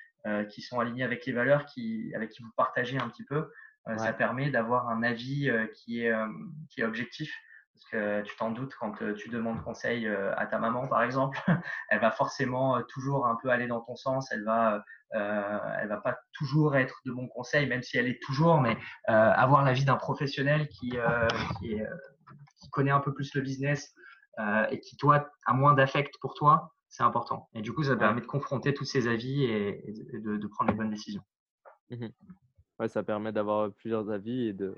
qui sont alignés avec les valeurs, qui, avec qui vous partagez un petit peu, ça permet d'avoir un avis qui, est, qui est objectif. Parce que tu t'en doutes quand tu demandes conseil à ta maman, par exemple, elle va forcément toujours un peu aller dans ton sens. Elle va, elle va pas toujours être de bons conseils, même si elle est toujours, mais avoir l'avis d'un professionnel qui, qui, est, qui connaît un peu plus le business euh, et qui, toi, a moins d'affect pour toi, c'est important. Et du coup, ça permet de confronter tous ces avis et, de, prendre les bonnes décisions. Mmh ouais, ça permet d'avoir plusieurs avis et de,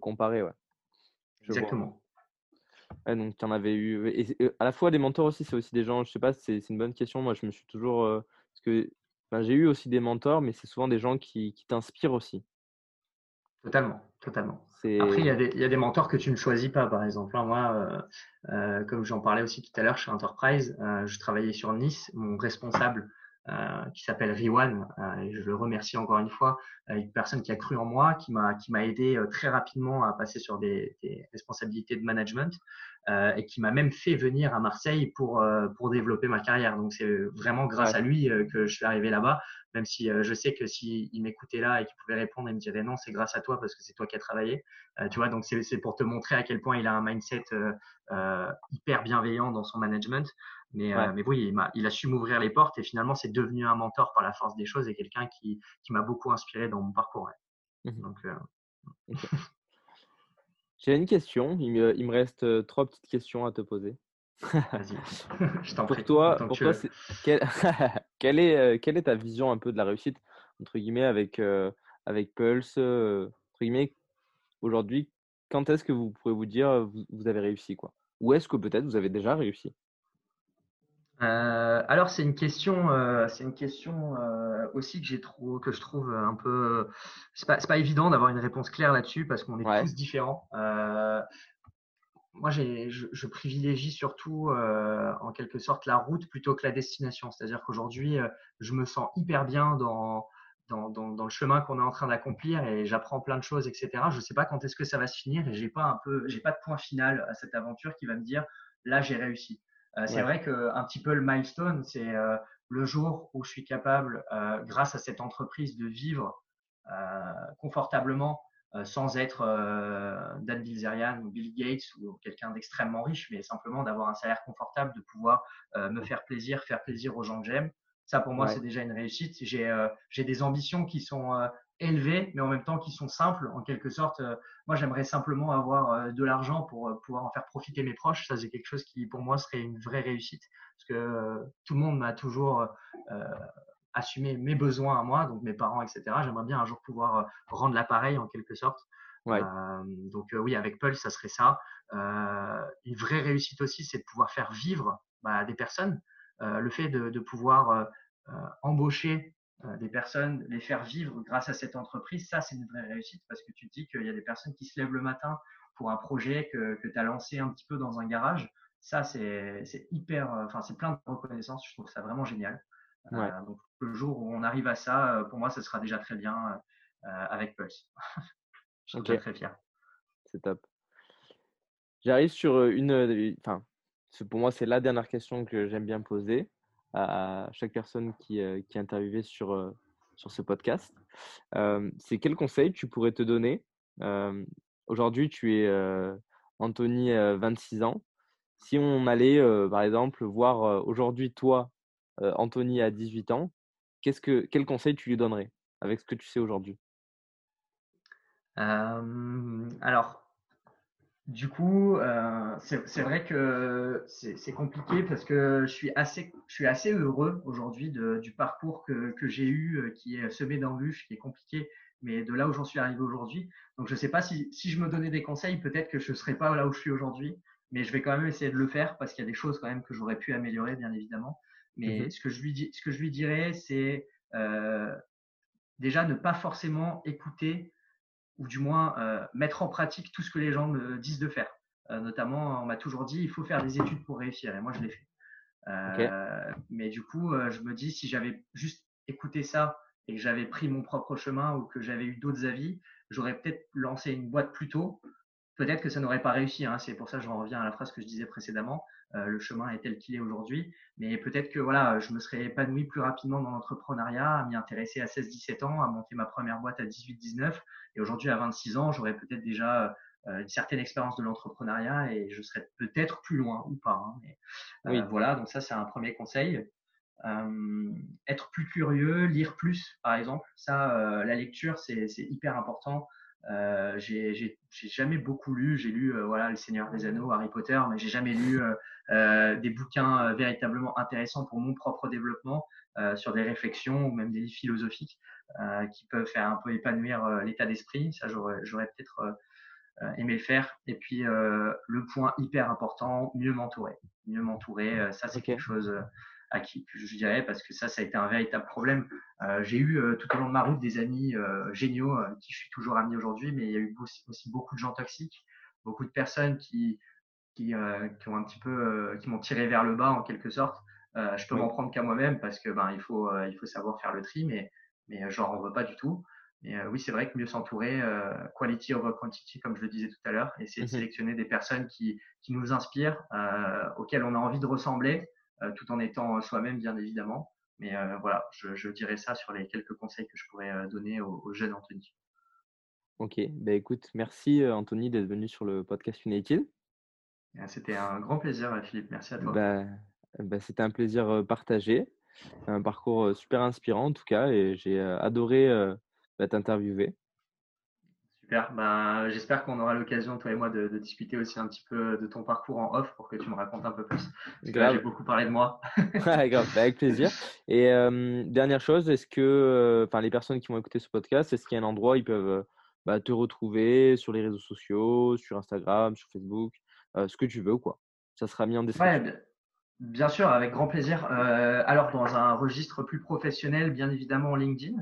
comparer. Ouais. Exactement. donc, tu en avais eu. Et, à la fois, des mentors aussi, c'est aussi des gens, je sais pas, c'est une bonne question. Moi, je me suis toujours. Euh, parce que j'ai eu aussi des mentors, mais c'est souvent des gens qui, qui t'inspirent aussi. Totalement, totalement. Après, il y, a des, il y, a des, mentors que tu ne choisis pas, par exemple. Hein, moi, euh, euh, comme j'en parlais aussi tout à l'heure chez Enterprise, euh, je travaillais sur Nice. Mon responsable, qui s'appelle Riwan, et je le remercie encore une fois, une personne qui a cru en moi, qui m'a qui m'a aidé très rapidement à passer sur des, des responsabilités de management. Euh, et qui m'a même fait venir à Marseille pour, euh, pour développer ma carrière. Donc c'est vraiment grâce à lui euh, que je suis arrivé là-bas, même si je sais que s'il m'écoutait là et qu'il pouvait répondre, il me dirait non, c'est grâce à toi parce que c'est toi qui as travaillé. tu vois, donc c'est pour te montrer à quel point il a un mindset hyper bienveillant dans son management. Mais, mais oui, il a, il a su m'ouvrir les portes et finalement c'est devenu un mentor par la force des choses et quelqu'un qui, qui m'a beaucoup inspiré dans mon parcours. Mmh donc, j'ai une question. Il me, reste trois petites questions à te poser. Vas-y, je t'en prie. Pour toi, pour toi quelle, est, quelle est ta vision un peu de la réussite, entre guillemets, avec, avec Pulse Entre guillemets, aujourd'hui, quand est-ce que vous pourrez vous dire vous, vous avez réussi quoi? Ou est-ce que peut-être vous avez déjà réussi? Euh, alors c'est une question, euh, c'est une question euh, aussi que j'ai trop, que je trouve un peu, c'est pas, pas évident d'avoir une réponse claire là-dessus parce qu'on est tous différents. moi, j'ai, je, privilégie surtout en quelque sorte la route plutôt que la destination. C'est-à-dire qu'aujourd'hui, je me sens hyper bien dans dans, dans, dans, le chemin qu'on est en train d'accomplir et j'apprends plein de choses, etc. Je ne sais pas quand est-ce que ça va se finir et j'ai pas un peu, j'ai pas de point final à cette aventure qui va me dire là j'ai réussi. Euh, c'est vrai qu'un petit peu le milestone, c'est euh, le jour où je suis capable, euh, grâce à cette entreprise, de vivre confortablement sans être Dan Bilzerian ou Bill Gates ou quelqu'un d'extrêmement riche, mais simplement d'avoir un salaire confortable, de pouvoir me faire plaisir, faire plaisir aux gens que j'aime. Ça, pour moi, c'est déjà une réussite. J'ai des ambitions qui sont élevés, mais en même temps qui sont simples, en quelque sorte. Euh, moi, j'aimerais simplement avoir euh, de l'argent pour euh, pouvoir en faire profiter mes proches. Ça, c'est quelque chose qui, pour moi, serait une vraie réussite, parce que tout le monde m'a toujours assumé mes besoins à moi, donc mes parents, etc. J'aimerais bien un jour pouvoir rendre l'appareil, en quelque sorte. donc oui, avec Paul, ça serait ça. une vraie réussite aussi, c'est de pouvoir faire vivre bah, des personnes. le fait de, de pouvoir embaucher des personnes, les faire vivre grâce à cette entreprise, ça c'est une vraie réussite parce que tu te dis qu'il y a des personnes qui se lèvent le matin pour un projet que, que tu as lancé un petit peu dans un garage. Ça c'est hyper, euh, enfin c'est plein de reconnaissance, je trouve ça vraiment génial. Euh, donc le jour où on arrive à ça, pour moi ça sera déjà très bien avec Pulse. je suis très, fier. C'est top. J'arrive sur une, enfin pour moi c'est la dernière question que j'aime bien poser à chaque personne qui, euh, qui est interviewée sur, euh, sur ce podcast. Euh, c'est quel conseil tu pourrais te donner? Aujourd'hui, tu es Anthony, 26 ans. Si on allait, par exemple, voir aujourd'hui toi, Anthony, à 18 ans, qu'est-ce que, quel conseil tu lui donnerais avec ce que tu sais aujourd'hui? Alors, du coup, euh, c'est vrai que c'est compliqué parce que je suis assez, je suis assez heureux aujourd'hui du parcours que, que j'ai eu, euh, qui est semé d'embûches, qui est compliqué, mais de là où j'en suis arrivé aujourd'hui. Donc, je ne sais pas si, si je me donnais des conseils, peut-être que je ne serais pas là où je suis aujourd'hui, mais je vais quand même essayer de le faire parce qu'il y a des choses quand même que j'aurais pu améliorer, bien évidemment. Mais mmh ce, que je lui dis, ce que je lui dirais, c'est euh, déjà ne pas forcément écouter ou du moins euh, mettre en pratique tout ce que les gens me disent de faire. Euh, notamment, on m'a toujours dit il faut faire des études pour réussir, et moi je l'ai fait. Mais du coup, je me dis, si j'avais juste écouté ça et que j'avais pris mon propre chemin ou que j'avais eu d'autres avis, j'aurais peut-être lancé une boîte plus tôt. Peut-être que ça n'aurait pas réussi. Hein. C'est pour ça que je reviens à la phrase que je disais précédemment. Euh, le chemin est tel qu'il est aujourd'hui. Mais peut-être que voilà, je me serais épanoui plus rapidement dans l'entrepreneuriat, à m'y intéresser à 16-17 ans, à monter ma première boîte à 18-19. Et aujourd'hui, à 26 ans, j'aurais peut-être déjà euh, une certaine expérience de l'entrepreneuriat et je serais peut-être plus loin ou pas. Hein. Mais, euh, Voilà, donc ça, c'est un premier conseil. Euh, être plus curieux, lire plus, par exemple. Ça, euh, la lecture, c'est hyper important. Euh, j'ai jamais beaucoup lu. J'ai lu euh, voilà, Le Seigneur des Anneaux, Harry Potter, mais j'ai jamais lu euh, des bouquins véritablement intéressants pour mon propre développement sur des réflexions ou même des livres philosophiques qui peuvent faire un peu épanouir l'état d'esprit. Ça, j'aurais peut-être aimé le faire. Et puis, le point hyper important, mieux m'entourer. Mieux m'entourer, ça, c'est quelque chose à qui je dirais parce que ça, ça a été un véritable problème. Euh, j'ai eu euh, tout au long de ma route des amis euh, géniaux qui je suis toujours ami aujourd'hui, mais il y a eu aussi, beaucoup de gens toxiques, beaucoup de personnes qui qui, qui ont un petit peu qui m'ont tiré vers le bas en quelque sorte. je peux m'en prendre qu'à moi-même parce que ben il faut il faut savoir faire le tri, mais mais j'en veux pas du tout. Mais oui, c'est vrai que mieux s'entourer, quality over quantity, comme je le disais tout à l'heure, essayer de mmh sélectionner des personnes qui, qui nous inspirent, auxquelles on a envie de ressembler, tout en étant soi-même, bien évidemment. Mais euh, voilà, je, dirais ça sur les quelques conseils que je pourrais euh, donner au, jeune Anthony. Ok, bah écoute, merci Anthony d'être venu sur le podcast United. C'était un grand plaisir, Philippe. Merci à toi. Bah, bah, c'était un plaisir partagé, un parcours super inspirant en tout cas, et j'ai adoré bah, t'interviewer. Super. Ben, j'espère qu'on aura l'occasion, toi et moi, de, discuter aussi un petit peu de ton parcours en off pour que tu me racontes un peu plus. J'ai beaucoup parlé de moi. grave, bah, avec plaisir. Et dernière chose, est-ce que enfin les personnes qui vont écouter ce podcast, est-ce qu'il y a un endroit où ils peuvent bah, te retrouver sur les réseaux sociaux, sur Instagram, sur Facebook, ce que tu veux, quoi? Ça sera mis en description. bien sûr, avec grand plaisir. alors, dans un registre plus professionnel, bien évidemment, LinkedIn.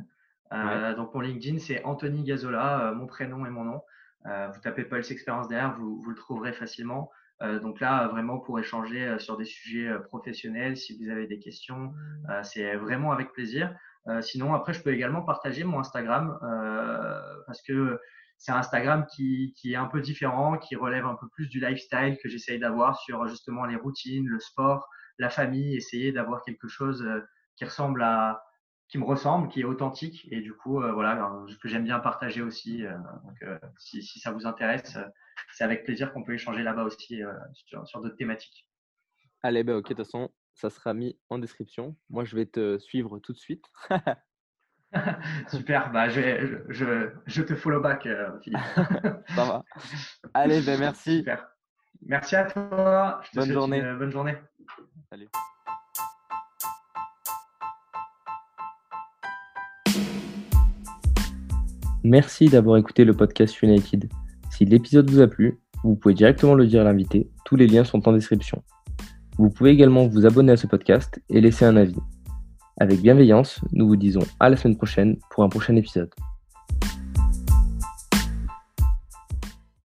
Euh, donc, mon LinkedIn, c'est Anthony Gazola, euh, mon prénom et mon nom. Euh, vous tapez Pulse Expérience derrière, vous, vous le trouverez facilement. donc là, vraiment pour échanger sur des sujets professionnels, si vous avez des questions, c'est vraiment avec plaisir. sinon, après, je peux également partager mon Instagram parce que c'est un Instagram qui, qui, est un peu différent, qui relève un peu plus du lifestyle que j'essaye d'avoir sur justement les routines, le sport, la famille, essayer d'avoir quelque chose qui ressemble à, qui me ressemble, qui est authentique et du coup, euh, voilà, que j'aime bien partager aussi. Euh, donc, euh, si, si, ça vous intéresse, c'est avec plaisir qu'on peut échanger là-bas aussi sur, sur d'autres thématiques. Allez, bah, ok, de toute façon, ça sera mis en description. Moi, je vais te suivre tout de suite. Super, bah, je, je, je, te follow back, Philippe. ça va. Allez, ben merci. Super. Merci à toi. Je te bonne journée. bonne journée. Salut. Merci d'avoir écouté le podcast United. Si l'épisode vous a plu, vous pouvez directement le dire à l'invité, tous les liens sont en description. Vous pouvez également vous abonner à ce podcast et laisser un avis. Avec bienveillance, nous vous disons à la semaine prochaine pour un prochain épisode.